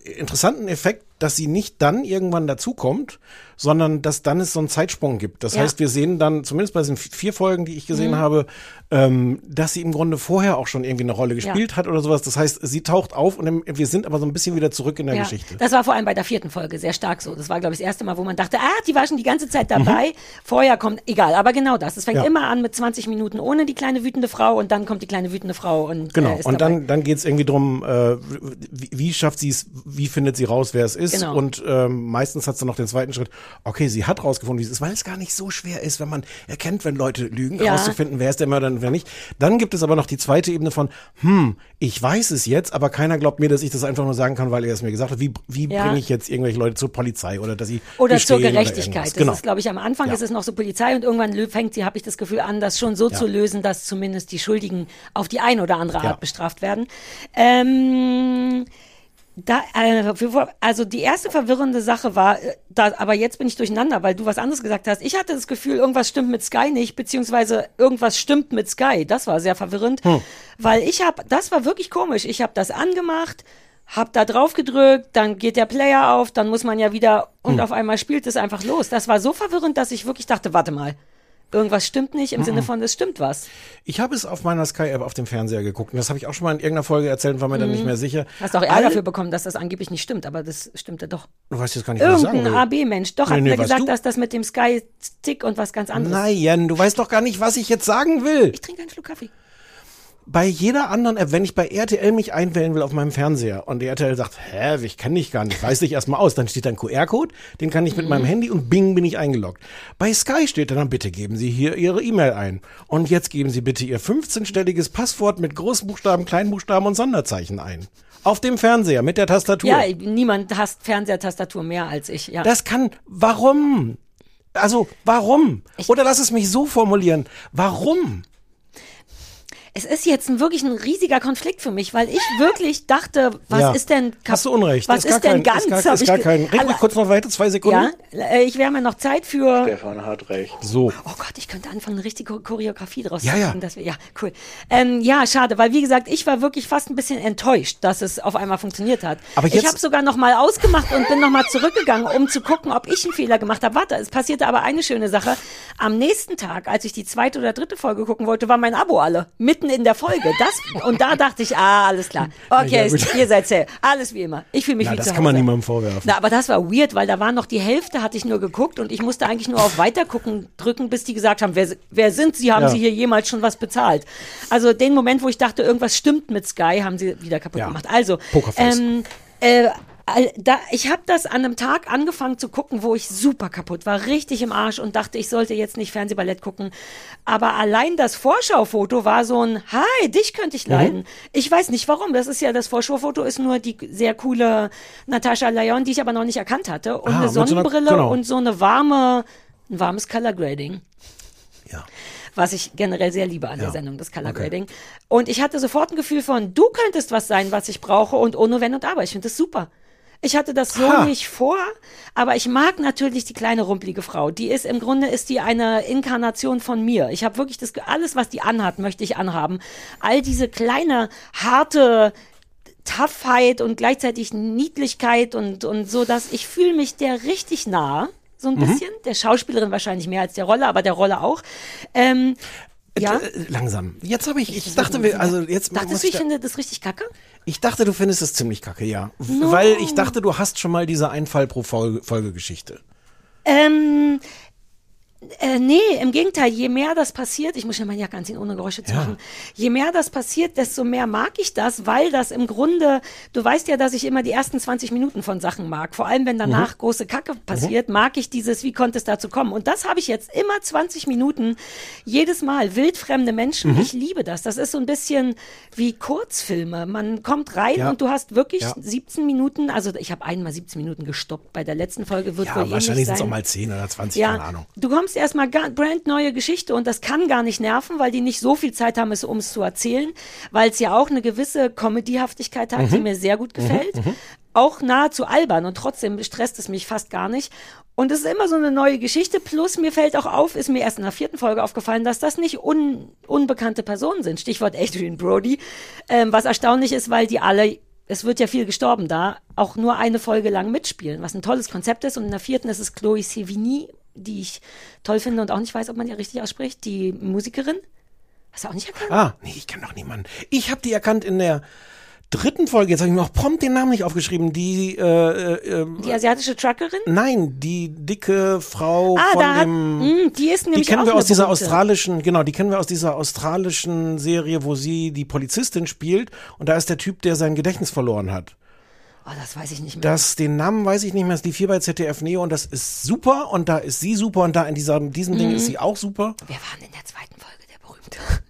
interessanten Effekt, dass sie nicht dann irgendwann dazukommt, sondern dass dann es so einen Zeitsprung gibt. Das Ja. heißt, wir sehen dann, zumindest bei diesen vier Folgen, die ich gesehen Mhm. habe, ähm, dass sie im Grunde vorher auch schon irgendwie eine Rolle gespielt hat oder sowas. Das heißt, sie taucht auf und wir sind aber so ein bisschen wieder zurück in der Ja, Geschichte. Das war vor allem bei der vierten Folge sehr stark so. Das war, glaube ich, das erste Mal, wo man dachte, ah, die war schon die ganze Zeit dabei. Vorher kommt, egal, aber genau das. Es fängt Mhm. Ja. immer an mit 20 Minuten ohne die kleine wütende Frau und dann kommt die kleine wütende Frau und Genau, äh, und dabei. dann, dann geht's irgendwie drum, äh, wie, wie schafft sie es, wie findet sie raus, wer es ist. Genau. Und ähm, meistens hat's dann noch den zweiten Schritt, okay, sie hat rausgefunden, wie es ist, weil es gar nicht so schwer ist, wenn man erkennt, wenn Leute lügen, Ja. rauszufinden, wer ist der Mörder und wer nicht. Dann gibt es aber noch die zweite Ebene von, hm, ich weiß es jetzt, aber keiner glaubt mir, dass ich das einfach nur sagen kann, weil er es mir gesagt hat. Wie, wie Ja. bringe ich jetzt irgendwelche Leute zur Polizei oder dass sie Oder zur Gerechtigkeit. das Genau. ist, glaube ich, am Anfang Ja. ist es noch so Polizei und irgendwann fängt sie, habe ich das Gefühl, an, das schon so zu lösen, dass zumindest die Schuldigen auf die eine oder andere Art bestraft werden. Ähm, da, äh, also die erste verwirrende Sache war, äh, da, aber jetzt bin ich durcheinander, weil du was anderes gesagt hast. Ich hatte das Gefühl, irgendwas stimmt mit Sky nicht, beziehungsweise irgendwas stimmt mit Sky. Das war sehr verwirrend, weil ich habe, das war wirklich komisch. Ich habe das angemacht, hab da drauf gedrückt, dann geht der Player auf, dann muss man ja wieder und auf einmal spielt es einfach los. Das war so verwirrend, dass ich wirklich dachte, warte mal, irgendwas stimmt nicht im Sinne von, es stimmt was. Ich habe es auf meiner Sky-App auf dem Fernseher geguckt und das habe ich auch schon mal in irgendeiner Folge erzählt und war mir dann nicht mehr sicher. Hast auch Ärger All- dafür bekommen, dass das angeblich nicht stimmt, aber das stimmte doch. Du weißt jetzt gar nicht, was ich sagen Irgendein will. AB-Mensch. Doch, Nee, hat nee, mir weißt gesagt, du? dass das mit dem Sky-Stick und was ganz anderes. Nein, du weißt doch gar nicht, was ich jetzt sagen will. Ich trinke einen Schluck Kaffee. Bei jeder anderen App, wenn ich bei RTL mich einwählen will auf meinem Fernseher und RTL sagt, hä, ich kenne dich gar nicht, weiß dich erstmal aus, dann steht da ein QR-Code, den kann ich mit meinem Handy und bing bin ich eingeloggt. Bei Sky steht dann, bitte geben Sie hier Ihre E-Mail ein. Und jetzt geben Sie bitte Ihr 15-stelliges Passwort mit Großbuchstaben, Kleinbuchstaben und Sonderzeichen ein. Auf dem Fernseher mit der Tastatur. Ja, niemand hasst Fernsehertastatur mehr als ich. Ja. Das kann, warum? Also, warum? Oder lass es mich so formulieren. Warum? Es ist jetzt ein, wirklich ein riesiger Konflikt für mich, weil ich wirklich dachte, was Ja. ist denn kap- Hast du Unrecht. Was ist, gar denn kein, ganz? Ist gar, Hab ist gar kein. Red mal kurz noch weiter, zwei Sekunden. Ja, äh, ich haben ja noch Zeit für. Stefan hat recht. So. Oh Gott, ich könnte anfangen, eine richtige Choreografie draus Ja, zu ja. machen. Dass wir, ja, cool. Ähm, ja, schade, weil wie gesagt, ich war wirklich fast ein bisschen enttäuscht, dass es auf einmal funktioniert hat. Aber ich habe sogar noch mal ausgemacht und bin noch mal zurückgegangen, um zu gucken, ob ich einen Fehler gemacht habe. Warte, es passierte aber eine schöne Sache. Am nächsten Tag, als ich die zweite oder dritte Folge gucken wollte, war mein Abo alle. Mitten in der Folge. Das, und da dachte ich, ah, alles klar. Okay, Ja, ihr seid safe. Alles wie immer. Ich fühle mich Na, wie das kann man niemandem vorwerfen. Na, aber das war weird, weil da war noch die Hälfte, hatte ich nur geguckt und ich musste eigentlich nur auf Weitergucken drücken, bis die gesagt haben, wer, wer sind Sie? Haben Ja. Sie hier jemals schon was bezahlt? Also den Moment, wo ich dachte, irgendwas stimmt mit Sky, haben sie wieder kaputt Ja. gemacht. Also, Pokerface. ähm, äh, Da, ich habe das an einem Tag angefangen zu gucken, wo ich super kaputt war, richtig im Arsch und dachte, ich sollte jetzt nicht Fernsehballett gucken. Aber allein das Vorschaufoto war so ein, hi, dich könnte Mhm. ich leiden. Ich weiß nicht warum. Das ist ja, das Vorschaufoto ist nur die sehr coole Natascha Lyon, die ich aber noch nicht erkannt hatte. Und Ah, eine mit so einer- Sonnenbrille genau. und so eine warme, ein warmes Color Grading Ja. was ich generell sehr liebe an Ja. der Sendung, das Color Okay. Grading. Und ich hatte sofort ein Gefühl von, du könntest was sein, was ich brauche und ohne Wenn und Aber. Ich finde das super. Ich hatte das so Ha. nicht vor, aber ich mag natürlich die kleine rumpelige Frau. Die ist im Grunde ist die eine Inkarnation von mir. Ich habe wirklich das alles, was die anhat, möchte ich anhaben. All diese kleine harte Toughheit und gleichzeitig Niedlichkeit und und so, dass ich fühle mich der richtig nah. So Mhm. ein bisschen, der Schauspielerin wahrscheinlich mehr als der Rolle, aber der Rolle auch. Ähm, ja. Äh, Langsam. Jetzt habe ich, ich dachte, wir, also jetzt Dachtest du, ich da- finde das richtig kacke? Ich dachte, du findest es ziemlich kacke, ja. No. Weil ich dachte, du hast schon mal diese Einfall pro Folge, Folgegeschichte. Ähm, äh, nee, im Gegenteil, je mehr das passiert, ich muss ja meine Jacke anziehen, ohne Geräusche zu Ja. machen, je mehr das passiert, desto mehr mag ich das, weil das im Grunde, du weißt ja, dass ich immer die ersten 20 Minuten von Sachen mag, vor allem wenn danach große Kacke passiert, mag ich dieses, wie konnte es dazu kommen? Und das habe ich jetzt immer 20 Minuten, jedes Mal, wildfremde Menschen, ich liebe das, das ist so ein bisschen wie Kurzfilme, man kommt rein Ja. und du hast wirklich Ja. 17 Minuten, also ich habe einmal 17 Minuten gestoppt, bei der letzten Folge wird Ja, wohl ähnlich wahrscheinlich sind es auch mal 10 oder 20, Ja, keine Ahnung. du kommst erstmal ga- brandneue Geschichte und das kann gar nicht nerven, weil die nicht so viel Zeit haben, es um es zu erzählen, weil es ja auch eine gewisse Comedyhaftigkeit hat, Mhm. die mir sehr gut gefällt. Auch nahezu albern und trotzdem stresst es mich fast gar nicht. Und es ist immer so eine neue Geschichte. Plus mir fällt auch auf, ist mir erst in der vierten Folge aufgefallen, dass das nicht un, unbekannte Personen sind. Stichwort Adrian Brody. Ähm, was erstaunlich ist, weil die alle es wird ja viel gestorben da, auch nur eine Folge lang mitspielen, was ein tolles Konzept ist. Und in der vierten ist es Chloe Sevigny, die ich toll finde und auch nicht weiß, ob man die richtig ausspricht, die Musikerin. Hast du auch nicht erkannt? Ah, nee, ich kenne doch niemanden. Ich habe die erkannt in der dritten Folge, jetzt habe ich mir auch prompt den Namen nicht aufgeschrieben, die, äh, äh, Die asiatische Truckerin? nein, die dicke Frau Ah, von da hat, dem... mh, die ist Die nämlich kennen auch wir aus dieser berühmte. australischen, genau, die kennen wir aus dieser australischen Serie, wo sie die Polizistin spielt und da ist der Typ, der sein Gedächtnis verloren hat. Oh, das weiß ich nicht mehr. Das, den Namen weiß ich nicht mehr, ist die vier bei ZDF Neo und das ist super und da ist sie super und da in dieser, diesem Ding Mhm. ist sie auch super. Wer war denn in der zweiten Folge der Berühmte?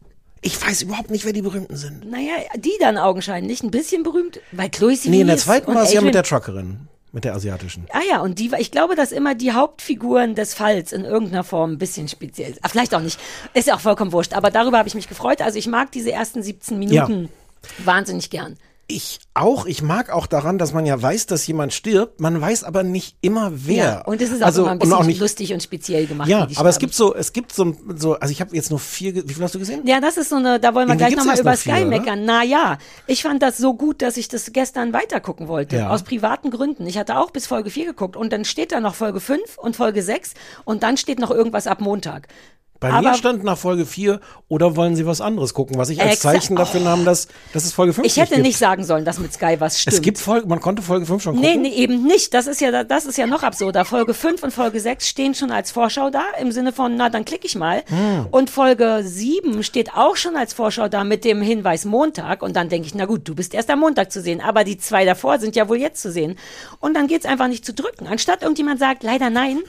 Ich weiß überhaupt nicht, wer die Berühmten sind. Naja, die dann augenscheinlich ein bisschen berühmt, weil Chloe Sevigny Nee, in der zweiten war sie ja mit der Truckerin, mit der asiatischen. Ah ja, und die war, ich glaube, dass immer die Hauptfiguren des Falls in irgendeiner Form ein bisschen speziell sind. Ah, vielleicht auch nicht. Ist ja auch vollkommen wurscht. Aber darüber habe ich mich gefreut. Also ich mag diese ersten 17 Minuten wahnsinnig gern. Ich auch, ich mag auch daran, dass man ja weiß, dass jemand stirbt, man weiß aber nicht immer wer. Und es ist auch also, immer ein und bisschen auch nicht, lustig und speziell gemacht. Ja, aber es gibt so, es gibt so, so also ich habe jetzt nur vier, wie viel hast du gesehen? Ja, das ist so eine, da wollen wir Irgendwie gleich nochmal über vier, Sky oder? meckern. Na ja, ich fand das so gut, dass ich das gestern weitergucken wollte. Ja. Aus privaten Gründen. Ich hatte auch bis Folge 4 geguckt und dann steht da noch Folge 5 und Folge 6 und dann steht noch irgendwas ab Montag. Bei aber- mir stand nach Folge 4, oder wollen Sie was anderes gucken, was ich als Zeichen dafür nahm, dass, dass es Folge 5 Ich hätte gibt. nicht sagen sollen, dass mit Sky was stimmt. Es gibt Folge, man konnte Folge 5 schon Nee, gucken. nee, eben nicht. Das ist ja, das ist ja noch absurder. Folge 5 und Folge 6 stehen schon als Vorschau da, im Sinne von, na, dann klicke ich mal. Hm. Und Folge 7 steht auch schon als Vorschau da mit dem Hinweis Montag. Und dann denke ich, na gut, du bist erst am Montag zu sehen. Aber die zwei davor sind ja wohl jetzt zu sehen. Und dann geht's einfach nicht zu drücken. Anstatt irgendjemand sagt, leider nein,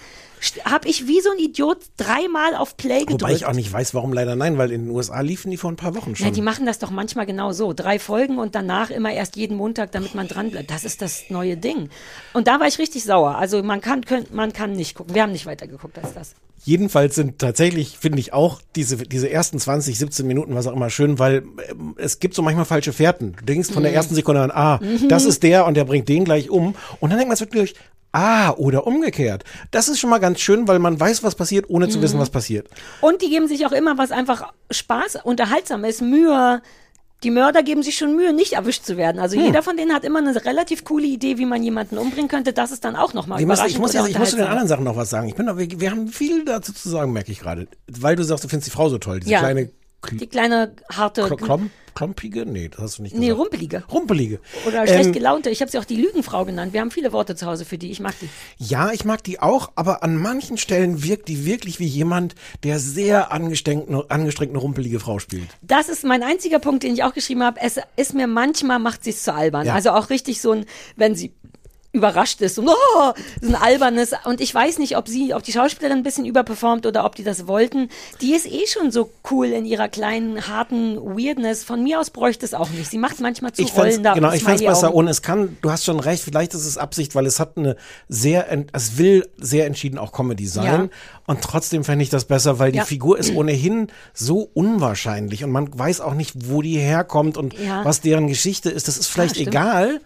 habe ich wie so ein Idiot dreimal auf Play gedrückt. Wobei ich auch nicht weiß, warum leider nein, weil in den USA liefen die vor ein paar Wochen schon. Ja, die machen das doch manchmal genau so. Drei Folgen und danach immer erst jeden Montag, damit man dran bleibt. Das ist das neue Ding. Und da war ich richtig sauer. Also man kann, könnt, man kann nicht gucken. Wir haben nicht weitergeguckt als das. Jedenfalls sind tatsächlich, finde ich auch, diese, diese ersten 20, 17 Minuten, was auch immer schön, weil ähm, es gibt so manchmal falsche Fährten. Du denkst von der Mhm. ersten Sekunde an, ah, Mhm. das ist der und der bringt den gleich um. Und dann denkt man es wirklich, ah, oder umgekehrt. Das ist schon mal ganz schön, weil man weiß, was passiert, ohne zu Mhm. wissen, was passiert. Und die geben sich auch immer, was einfach Spaß, unterhaltsam ist, Mühe. Die Mörder geben sich schon Mühe, nicht erwischt zu werden. Also Hm. jeder von denen hat immer eine relativ coole Idee, wie man jemanden umbringen könnte. Das ist dann auch nochmal überraschend ich muss, jetzt, ich muss zu den anderen Sachen noch was sagen. Ich bin, wir, wir haben viel dazu zu sagen, merke ich gerade. Weil du sagst, du findest die Frau so toll. Diese Ja. kleine, Die kleine, harte, Kl- Klomp, klompige? Nee, das hast du nicht nee, gesagt. rumpelige. Rumpelige. Oder schlecht Ähm, gelaunte. Ich habe sie auch die Lügenfrau genannt. Wir haben viele Worte zu Hause für die. Ich mag die. Ja, ich mag die auch, aber an manchen Stellen wirkt die wirklich wie jemand, der sehr angestrengt, angestrengt rumpelige Frau spielt. Das ist mein einziger Punkt, den ich auch geschrieben habe. Es ist mir manchmal macht sie es zu albern. Ja. Also auch richtig so ein, wenn sie überrascht ist und oh, so ein albernes und ich weiß nicht, ob sie, ob die Schauspielerin ein bisschen überperformt oder ob die das wollten. Die ist eh schon so cool in ihrer kleinen harten Weirdness. Von mir aus bräuchte es auch nicht. Sie macht manchmal zu Ich rollender genau, ich fände es besser ohne. Es kann, du hast schon recht, vielleicht ist es Absicht, weil es hat eine sehr, es will sehr entschieden auch Comedy sein. Ja. Und trotzdem fände ich das besser, weil die Ja. Figur ist ohnehin so unwahrscheinlich und man weiß auch nicht, wo die herkommt und Ja. was deren Geschichte ist. Das ist vielleicht egal.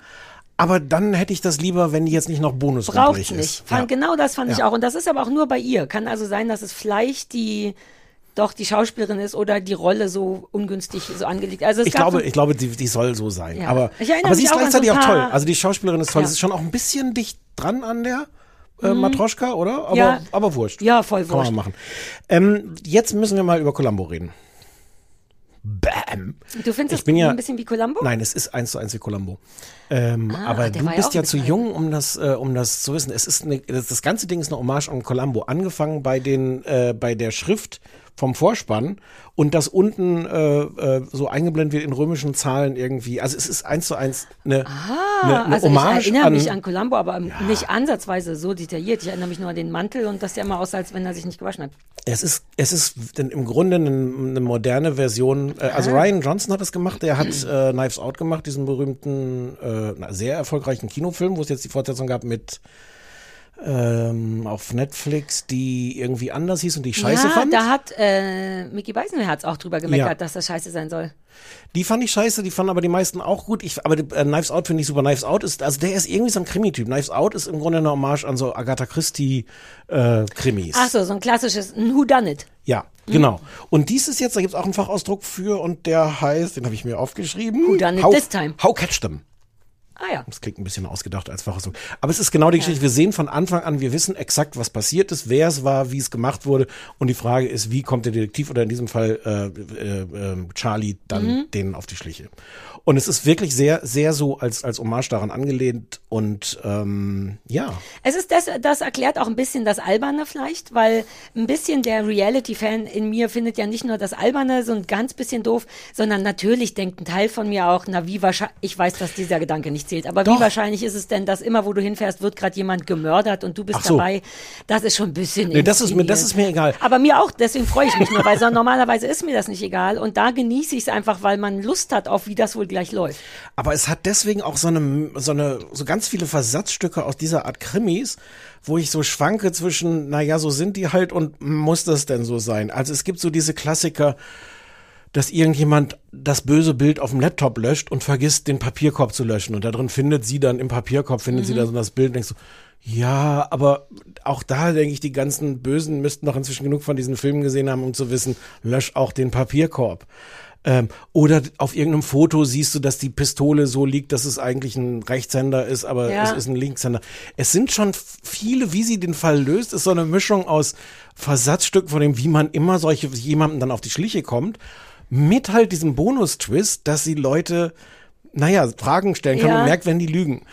Aber dann hätte ich das lieber, wenn die jetzt nicht noch bonus Braucht's ist. nicht. Fand, Ja. Genau das fand ich Ja. auch. Und das ist aber auch nur bei ihr. Kann also sein, dass es vielleicht die doch die Schauspielerin ist oder die Rolle so ungünstig so angelegt. Also Ich glaube, so- ich glaube, die, die soll so sein. Ja. Aber, Ich aber sie ist auch gleichzeitig so auch toll. Also die Schauspielerin ist toll. Sie ist schon auch ein bisschen dicht dran an der äh, Matroschka, oder? Aber, Ja. aber wurscht. Ja, voll Kann wurscht. man machen. Ähm, jetzt müssen wir mal über Columbo reden. Bam. Du findest Ich das bin ja- ein bisschen wie Columbo? Nein, es ist eins zu eins wie Columbo. Ähm, Ah, aber du ja bist ja mit zu jung, um das, äh, um das zu wissen. Es ist eine, das, das ganze Ding ist eine Hommage an Columbo. Angefangen bei den, äh, bei der Schrift vom Vorspann und das unten äh, äh, so eingeblendet wird in römischen Zahlen irgendwie. Also es ist eins zu eins eine, Ah, eine, eine also Hommage ich erinnere an, mich an Columbo, aber nicht ansatzweise so detailliert. Ich erinnere mich nur an den Mantel und dass der immer aussah, als wenn er sich nicht gewaschen hat. Es ist, es ist denn im Grunde eine, eine moderne Version. Äh, also Ryan Johnson hat das gemacht. Der hat äh, Knives Out gemacht, diesen berühmten, äh, sehr erfolgreichen Kinofilm, wo es jetzt die Fortsetzung gab mit ähm, auf Netflix, die irgendwie anders hieß und die ich scheiße ja, fand. da hat äh, Mickey Beisenherz auch drüber gemeckert, Ja. dass das scheiße sein soll. Die fand ich scheiße, die fanden aber die meisten auch gut. Ich, aber äh, Knives Out finde ich super. Knives Out ist, also der ist irgendwie so ein Krimi-Typ. Knives Out ist im Grunde eine Hommage an so Agatha Christie äh, Krimis. Ach so, so ein klassisches Who Done It. Ja, genau. Und dies ist jetzt, da gibt es auch einen Fachausdruck für und der heißt, den habe ich mir aufgeschrieben. Who done it how, this time? How catch them. Ah ja. Das klingt ein bisschen ausgedacht als Fachausdruck. Aber es ist genau die Geschichte. Wir sehen von Anfang an, wir wissen exakt, was passiert ist, wer es war, wie es gemacht wurde. Und die Frage ist, wie kommt der Detektiv oder in diesem Fall äh, äh, äh, Charlie dann Mhm. denen auf die Schliche. Und es ist wirklich sehr, sehr so als, als Hommage daran angelehnt. Und ähm, ja. Es ist das, das erklärt auch ein bisschen das Alberne vielleicht, weil ein bisschen der Reality-Fan in mir findet ja nicht nur das Alberne so ein ganz bisschen doof, sondern natürlich denkt ein Teil von mir auch, na wie wahrscheinlich, ich weiß, dass dieser Gedanke nicht zählt, aber Doch. wie wahrscheinlich ist es denn, dass immer, wo du hinfährst, wird gerade jemand gemördert und du bist so. dabei? Das ist schon ein bisschen Nee, das ist mir- das ist mir egal. Aber mir auch, deswegen freue ich mich nur, weil so, normalerweise ist mir das nicht egal und da genieße ich es einfach, weil man Lust hat auf, wie das wohl gleich läuft. Aber es hat deswegen auch so eine, so eine, so ganz viele Versatzstücke aus dieser Art Krimis, wo ich so schwanke zwischen, naja, so sind die halt und muss das denn so sein? Also es gibt so diese Klassiker, dass irgendjemand das böse Bild auf dem Laptop löscht und vergisst, den Papierkorb zu löschen. Und da drin findet sie dann im Papierkorb, findet sie dann so das Bild und denkst so, ja, aber auch da denke ich, die ganzen Bösen müssten doch inzwischen genug von diesen Filmen gesehen haben, um zu wissen, lösch auch den Papierkorb. Ähm, oder auf irgendeinem Foto siehst du, dass die Pistole so liegt, dass es eigentlich ein Rechtshänder ist, aber Ja. es ist ein Linkshänder. Es sind schon viele, wie sie den Fall löst, ist so eine Mischung aus Versatzstücken von dem, wie man immer solche jemandem dann auf die Schliche kommt, mit halt diesem Bonus-Twist, dass sie Leute, naja, Fragen stellen kann Ja. und merkt, wenn die lügen.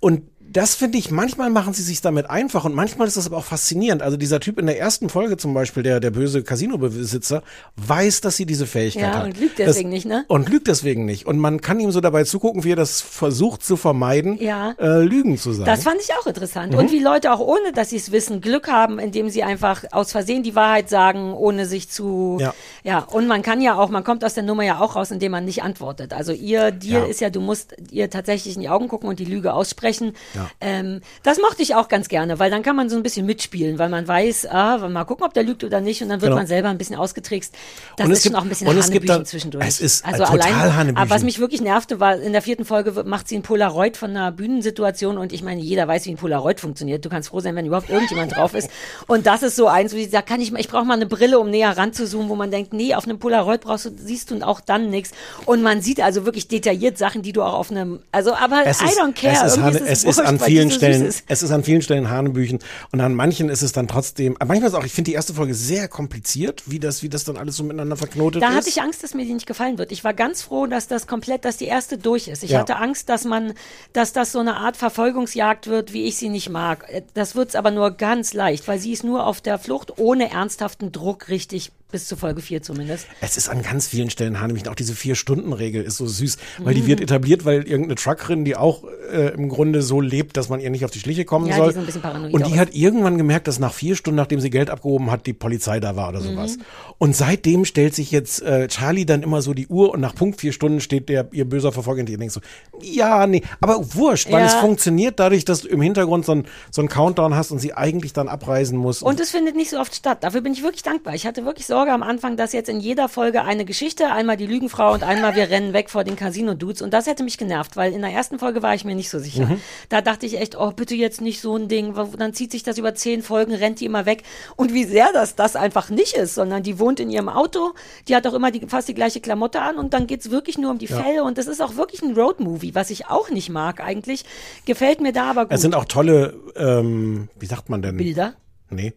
Und das finde ich, manchmal machen sie sich damit einfach und manchmal ist das aber auch faszinierend. Also dieser Typ in der ersten Folge zum Beispiel, der, der böse Casino-Besitzer, weiß, dass sie diese Fähigkeit Ja, hat. und lügt deswegen nicht, ne? Und lügt deswegen nicht. Und man kann ihm so dabei zugucken, wie er das versucht zu vermeiden, Ja. äh, Lügen zu sagen. Das fand ich auch interessant. Mhm. Und wie Leute auch ohne, dass sie es wissen, Glück haben, indem sie einfach aus Versehen die Wahrheit sagen, ohne sich zu. Ja. Ja, und man kann ja auch, man kommt aus der Nummer ja auch raus, indem man nicht antwortet. Also ihr Deal Ja. ist ja, du musst ihr tatsächlich in die Augen gucken und die Lüge aussprechen. Ja. Ähm, das mochte ich auch ganz gerne, weil dann kann man so ein bisschen mitspielen, weil man weiß, ah, mal gucken, ob der lügt oder nicht, und dann wird Genau. man selber ein bisschen ausgetrickst. Das Und es ist schon gibt- auch ein bisschen es Hanebüchen dann- zwischendurch. es ist, also total allein, Hanebüchen. aber was mich wirklich nervte, war in der vierten Folge macht sie ein Polaroid von einer Bühnensituation und ich meine, jeder weiß, wie ein Polaroid funktioniert. Du kannst froh sein, wenn überhaupt irgendjemand drauf ist. Und das ist so eins, wo sie sagt, kann ich mal, ich brauche mal eine Brille, um näher ranzuzoomen, wo man denkt, nee, auf einem Polaroid brauchst du, siehst du auch dann nichts. Und man sieht also wirklich detailliert Sachen, die du auch auf einem, also aber es I ist, don't care. Es ist, Hane, ist es ist wurscht, an vielen so Stellen, ist. es ist an vielen Stellen Hanebüchen und an manchen ist es dann trotzdem, manchmal ist auch, ich finde die erste Folge sehr kompliziert, wie das, wie das dann alles so miteinander verknotet Da ist. hatte ich Angst, dass mir die nicht gefallen wird. Ich war ganz froh, dass das komplett, dass die erste durch ist. Ich Ja. hatte Angst, dass man, dass das so eine Art Verfolgungsjagd wird, wie ich sie nicht mag. Äh, Das wird's aber nur ganz leicht, weil sie ist nur auf der Flucht, ohne ernsthaften Druck richtig bis zu Folge 4 zumindest. Es ist an ganz vielen Stellen nämlich auch diese Vier-Stunden-Regel ist so süß, weil Mhm. die wird etabliert, weil irgendeine Truckerin, die auch äh, im Grunde so lebt, dass man ihr nicht auf die Schliche kommen Ja, soll. die sind ein bisschen paranoid und die auch. hat irgendwann gemerkt, dass nach vier Stunden, nachdem sie Geld abgehoben hat, die Polizei da war oder Mhm. sowas. Und seitdem stellt sich jetzt äh, Charlie dann immer so die Uhr und nach Punkt vier Stunden steht der ihr böser Verfolger und ihr denkt so, ja, nee, aber wurscht, weil Ja. es funktioniert dadurch, dass du im Hintergrund so ein, so ein Countdown hast und sie eigentlich dann abreisen muss. Und es findet nicht so oft statt. Dafür bin ich wirklich dankbar. Ich hatte wirklich Sorge am Anfang, dass jetzt in jeder Folge eine Geschichte, einmal die Lügenfrau und einmal wir rennen weg vor den Casino-Dudes. Und das hätte mich genervt, weil in der ersten Folge war ich mir nicht so sicher. Mhm. Da dachte ich echt, oh, bitte jetzt nicht so ein Ding. Dann zieht sich das über zehn Folgen, rennt die immer weg. Und wie sehr das das einfach nicht ist, sondern die wohnt in ihrem Auto, die hat auch immer die, fast die gleiche Klamotte an und dann geht's wirklich nur um die Ja. Fälle. Und das ist auch wirklich ein Roadmovie, was ich auch nicht mag eigentlich. Gefällt mir da aber gut. es sind auch tolle, ähm, wie sagt man denn? Bilder. Nee.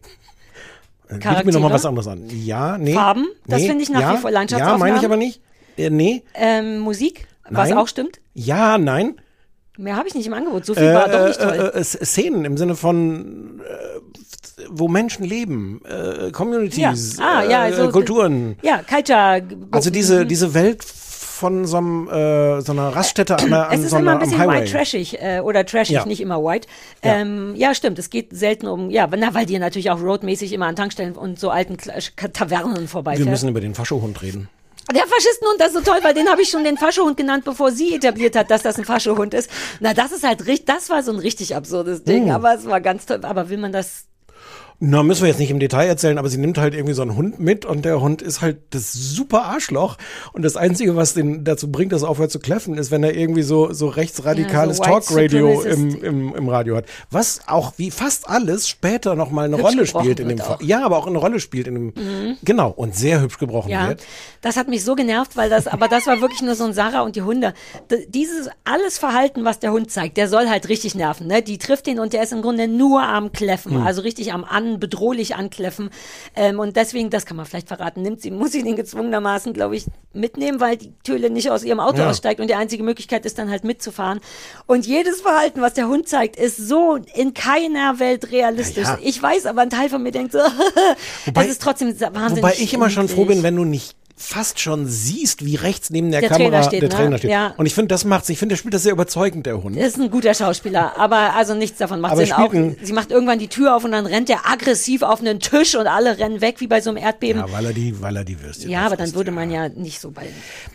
Äh, Biete mir noch mal Charaktere? was anderes an. Ja, nee. Farben? Das nee, finde ich nach ja, wie vor Ja, Landschaftsaufnahmen? meine ich aber nicht. Äh, nee. Ähm, Musik, was Nein. auch stimmt. Ja, nein. Mehr habe ich nicht im Angebot. So viel war doch nicht toll. Äh, äh, Szenen im Sinne von, äh, wo Menschen leben, äh, Communities, Ja. Ah, ja, äh, also- Kulturen. ja, Culture. Also diese, diese Welt von so, einem, äh, so einer Raststätte an, der- an es ist so immer einer, ein am bisschen Highway. white trashig äh, oder trashig, Ja. nicht immer white. Ja. Ähm, ja, stimmt. Es geht selten um, ja, na, weil die natürlich auch roadmäßig immer an Tankstellen und so alten Tavernen Wir vorbeifährt. müssen über den Faschohund reden. Der Faschistenhund, das ist so toll, weil den habe ich schon den Faschohund genannt, bevor sie etabliert hat, dass das ein Faschohund ist. Na, das ist halt richtig, das war so ein richtig absurdes Ding, Mm. aber es war ganz toll. Aber will man das Na, müssen wir jetzt nicht im Detail erzählen, aber sie nimmt halt irgendwie so einen Hund mit und der Hund ist halt das super Arschloch. Und das Einzige, was den dazu bringt, dass er aufhört zu kläffen, ist, wenn er irgendwie so, so rechtsradikales Ja, so Talkradio im, im, im Radio hat. Was auch wie fast alles später nochmal eine Hübsch Rolle spielt in dem Fall. Ja, aber auch eine Rolle spielt in dem, Mhm. genau, und sehr hübsch gebrochen Ja, wird. das hat mich so genervt, weil das, aber das war wirklich nur so ein Sarah und die Hunde. D dieses alles Verhalten, was der Hund zeigt, der soll halt richtig nerven. Ne? Die trifft ihn und der ist im Grunde nur am Kläffen, Hm. also richtig am an, bedrohlich ankläffen. Ähm, und deswegen, das kann man vielleicht verraten, nimmt sie, muss sie den gezwungenermaßen, glaube ich, mitnehmen, weil die Töle nicht aus ihrem Auto Ja. aussteigt und die einzige Möglichkeit ist dann halt mitzufahren. Und jedes Verhalten, was der Hund zeigt, ist so in keiner Welt realistisch. Ja, ja. Ich weiß, aber ein Teil von mir denkt so, Wobei- es ist trotzdem wahnsinnig. Wobei ich immer schon froh bin, wenn du nicht fast schon siehst, wie rechts neben der, Der Kamera Trainer steht, der ne? Trainer steht. Ja. Und ich finde, das macht's. Ich finde, der spielt das sehr überzeugend, der Hund. Er ist ein guter Schauspieler, aber also nichts davon macht Aber Sinn. Auch, sie macht irgendwann die Tür auf und dann rennt er aggressiv auf einen Tisch und alle rennen weg wie bei so einem Erdbeben. Ja, weil er die, weil er die Würstchen Ja, aber dann würde man ja nicht so bei.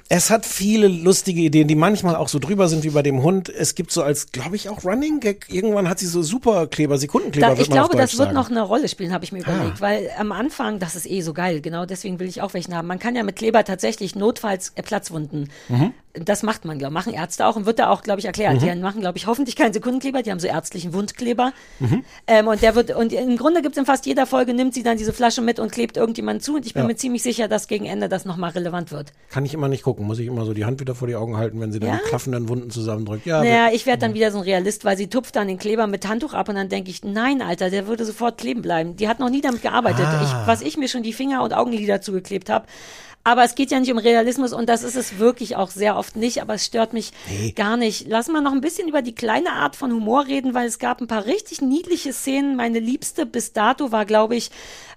Es hat viele lustige Ideen, die manchmal auch so drüber sind wie bei dem Hund. Es gibt so als, glaube ich, auch Running Gag. Irgendwann hat sie so Superkleber, Sekundenkleber. Da, ich glaube, das wird sagen. noch eine Rolle spielen, habe ich mir überlegt, Ah. weil am Anfang, das ist eh so geil, genau deswegen will ich auch welchen haben. Man kann ja mit Kleber tatsächlich notfalls äh, Platzwunden. Mhm. Das macht man, glaube ich, machen Ärzte auch und wird da auch, glaube ich, erklärt. Mhm. Die machen, glaube ich, hoffentlich keinen Sekundenkleber, die haben so ärztlichen Wundkleber. Mhm. Ähm, und der wird, und im Grunde gibt's in fast jeder Folge, nimmt sie dann diese Flasche mit und klebt irgendjemand zu. Und ich bin Ja. mir ziemlich sicher, dass gegen Ende das nochmal relevant wird. Kann ich immer nicht gucken. Muss ich immer so die Hand wieder vor die Augen halten, wenn sie dann Ja? die klaffenden Wunden zusammendrückt. Ja, naja, ich werde dann wieder so ein Realist, weil sie tupft dann den Kleber mit Handtuch ab und dann denke ich, nein, Alter, der würde sofort kleben bleiben. Die hat noch nie damit gearbeitet. Ah. Ich, was ich mir schon die Finger und Augenlider zugeklebt habe. Aber es geht ja nicht um Realismus und das ist es wirklich auch sehr oft nicht, aber es stört mich Nee. gar nicht. Lass mal noch ein bisschen über die kleine Art von Humor reden, weil es gab ein paar richtig niedliche Szenen. Meine liebste bis dato war, glaube ich,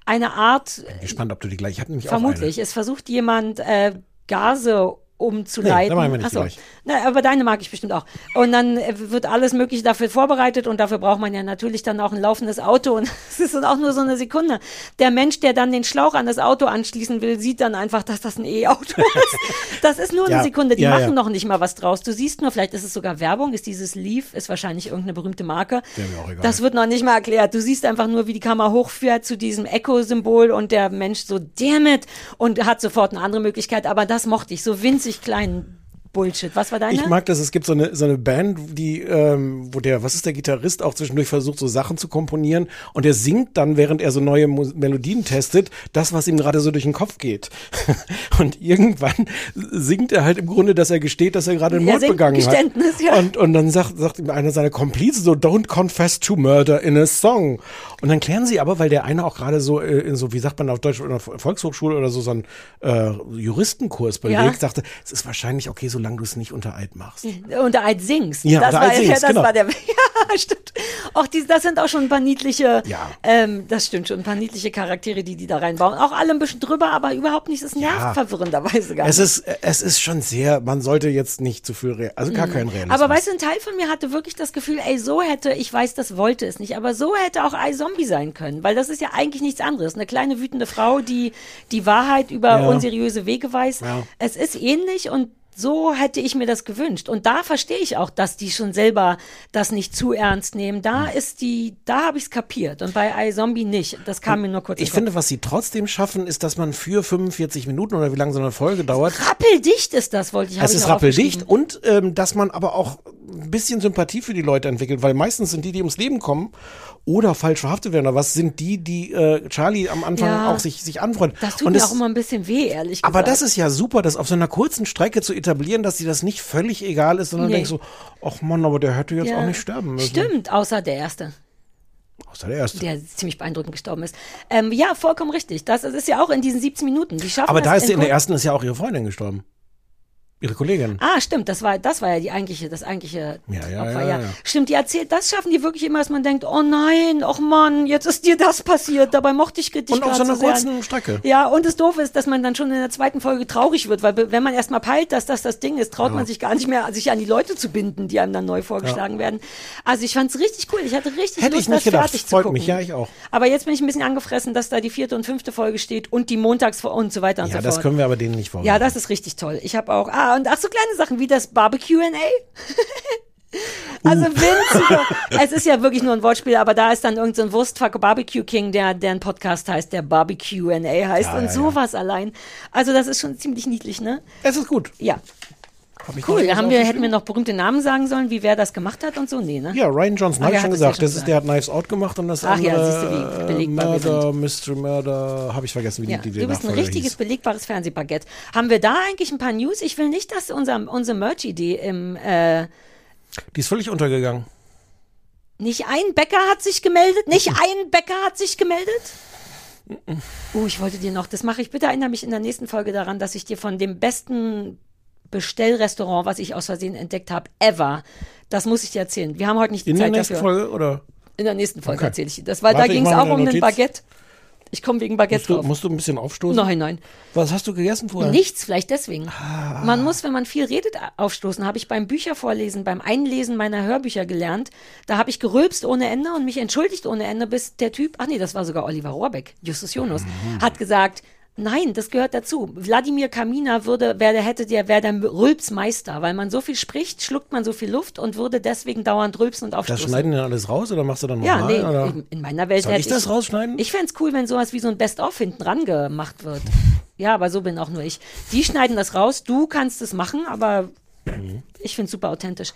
eine Art, bin gespannt, ob du die gleich. Ich habe nämlich vermutlich, es versucht jemand äh, Gase umzuleiten. Nee, da machen wir nicht Ach so. gleich. Na, aber deine mag ich bestimmt auch. Und dann äh, wird alles Mögliche dafür vorbereitet und dafür braucht man ja natürlich dann auch ein laufendes Auto und es ist dann auch nur so eine Sekunde. Der Mensch, der dann den Schlauch an das Auto anschließen will, sieht dann einfach, dass das ein E-Auto ist. Das ist nur eine Ja, Sekunde. Die ja, machen ja. noch nicht mal was draus. Du siehst nur, vielleicht ist es sogar Werbung, ist dieses Leaf, ist wahrscheinlich irgendeine berühmte Marke. Das wird noch nicht mal erklärt. Du siehst einfach nur, wie die Kamera hochfährt zu diesem Echo-Symbol und der Mensch so, damn it, und hat sofort eine andere Möglichkeit. Aber das mochte ich, so winzig kleinen Bullshit. Was war deine? Ich mag das, es gibt so eine, so eine Band, die, ähm, wo der, was ist der Gitarrist, auch zwischendurch versucht, so Sachen zu komponieren und der singt dann, während er so neue Mu Melodien testet, das, was ihm gerade so durch den Kopf geht. und irgendwann singt er halt im Grunde, dass er gesteht, dass er gerade einen Mord begangen hat. ja. Und, und dann sagt, sagt ihm einer seiner Komplizen so, don't confess to murder in a song. Und dann klären sie aber, weil der eine auch gerade so, äh, in so, wie sagt man auf Deutsch, in der Volkshochschule oder so, so einen äh, Juristenkurs belegt, Ja. sagte, es ist wahrscheinlich, okay, so solange du es nicht unter Eid machst. unter Eid singst. Ja, das war, singst, ja, das genau. war der. Ja, stimmt. Auch die, das sind auch schon ein paar niedliche. Ja. Ähm, das stimmt schon, ein paar niedliche Charaktere, die die da reinbauen. Auch alle ein bisschen drüber, aber überhaupt nicht. Das nervt Ja. verwirrenderweise gar Es nicht. ist, es ist schon sehr, man sollte jetzt nicht zu viel, Re also gar keinen Realismus. Mhm. Aber weißt du, ein Teil von mir hatte wirklich das Gefühl, ey, so hätte, ich weiß, das wollte es nicht, aber so hätte auch iZombie sein können, weil das ist ja eigentlich nichts anderes. Eine kleine wütende Frau, die die Wahrheit über Ja. unseriöse Wege weiß. Ja. Es ist ähnlich und so hätte ich mir das gewünscht. Und da verstehe ich auch, dass die schon selber das nicht zu ernst nehmen. Da Hm. ist die, da habe ich es kapiert. Und bei iZombie nicht. Das kam mir nur kurz ich finde, was sie trotzdem schaffen, ist, dass man für 45 Minuten oder wie lange so eine Folge dauert. Rappeldicht ist das, wollte ich hab es ist rappeldicht und ähm, dass man aber auch ein bisschen Sympathie für die Leute entwickelt, weil meistens sind die, die ums Leben kommen oder falsch verhaftet werden oder was, sind die, die äh, Charlie am Anfang Ja. auch sich, sich anfreundet. Das tut und mir es- auch immer ein bisschen weh, ehrlich gesagt. aber das ist ja super, das auf so einer kurzen Strecke zu etablieren, dass dir das nicht völlig egal ist, sondern Nee. denkst so, ach Mann, aber der hätte jetzt Ja. auch nicht sterben müssen. Stimmt, außer der erste. Außer der erste. der ziemlich beeindruckend gestorben ist. Ähm, ja, vollkommen richtig. Das, das ist ja auch in diesen 17 Minuten. Die schaffen aber das da ist sie in der ersten ist ja auch ihre Freundin gestorben. Ihre Kollegin. Ah, stimmt, das war, das war ja die eigentliche, das eigentliche Ja, ja, Opfer, ja, ja. Stimmt, die erzählt, das schaffen die wirklich immer, dass man denkt, oh nein, och Mann, jetzt ist dir das passiert, dabei mochte ich dich Und auf so einer so kurzen Strecke. Ja, und das Doofe ist, dass man dann schon in der zweiten Folge traurig wird, weil wenn man erstmal peilt, dass das das Ding ist, traut man sich gar nicht mehr, sich an die Leute zu binden, die einem dann neu vorgeschlagen werden. Also ich fand's richtig cool. Ich hatte richtig Hätte Lust, ich nicht das gedacht. fertig zu Freut gucken. mich, ja, ich auch. Aber jetzt bin ich ein bisschen angefressen, dass da die vierte und fünfte Folge steht und die Montags und so weiter und Ja, so das fort. können wir aber denen nicht vormachen. Ja, das ist richtig toll. Ich habe auch, ah, und ach so kleine Sachen wie das Barbecue Also winzige. es ist ja wirklich nur ein Wortspiel, aber da ist dann irgendein so ein Wurstfuck Barbecue King, der, der ein Podcast heißt, der Barbecue heißt Ja, und ja, sowas allein. Also das ist schon ziemlich niedlich, ne? Es ist gut. Ja. Cool. was Haben wir, hätten wir noch berühmte Namen sagen sollen, wie wer das gemacht hat und so? Nee, ne? Ja, Ryan Johnson, Ah, hab ja, ich schon ja gesagt. schon das ist, der hat Knives Out gemacht und das Ach ja, andere siehst du, wie Murder, Mystery Murder, habe ich vergessen, wie Ja, die, die du bist ein richtiges, hieß. belegbares Fernsehbaguette. Haben wir da eigentlich ein paar News? Ich will nicht, dass unser, unsere Merch-Idee im, äh, Die ist völlig untergegangen. nicht ein Bäcker hat sich gemeldet, nicht ein Bäcker hat sich gemeldet? Oh, ich wollte dir noch, das mache ich, bitte erinnere mich in der nächsten Folge daran, dass ich dir von dem besten Bestellrestaurant, was ich aus Versehen entdeckt habe, ever, das muss ich dir erzählen. Wir haben heute nicht die In der Zeit nächsten dafür. Folge, oder? In der nächsten Folge Okay. erzähle ich dir das, weil Warte, da ging es auch um Notiz. Baguette. Ich komme wegen Baguette Musst du, drauf. musst du ein bisschen aufstoßen? Nein, nein. Was hast du gegessen vorher? Nichts, vielleicht deswegen. Ah. Man muss, wenn man viel redet, aufstoßen. Habe ich beim Büchervorlesen, beim Einlesen meiner Hörbücher gelernt. Da habe ich gerülpst ohne Ende und mich entschuldigt ohne Ende, bis der Typ, ach nee, das war sogar Oliver Rohrbeck, Justus Jonas, Mhm. hat gesagt, nein, das gehört dazu. Wladimir Kamina würde, wer der hätte, der wäre der Rülpsmeister, weil man so viel spricht, schluckt man so viel Luft und würde deswegen dauernd rülpsen und Das aufstoßen. schneiden die dann alles raus oder machst du dann ja, normal? nee, in, in meiner Welt Soll hätte ich das rausschneiden? Ich fänd's cool, wenn sowas wie so ein Best-of hinten ran gemacht wird. Ja, aber so bin auch nur ich. Die schneiden das raus, du kannst es machen, aber Mhm. ich find's super authentisch.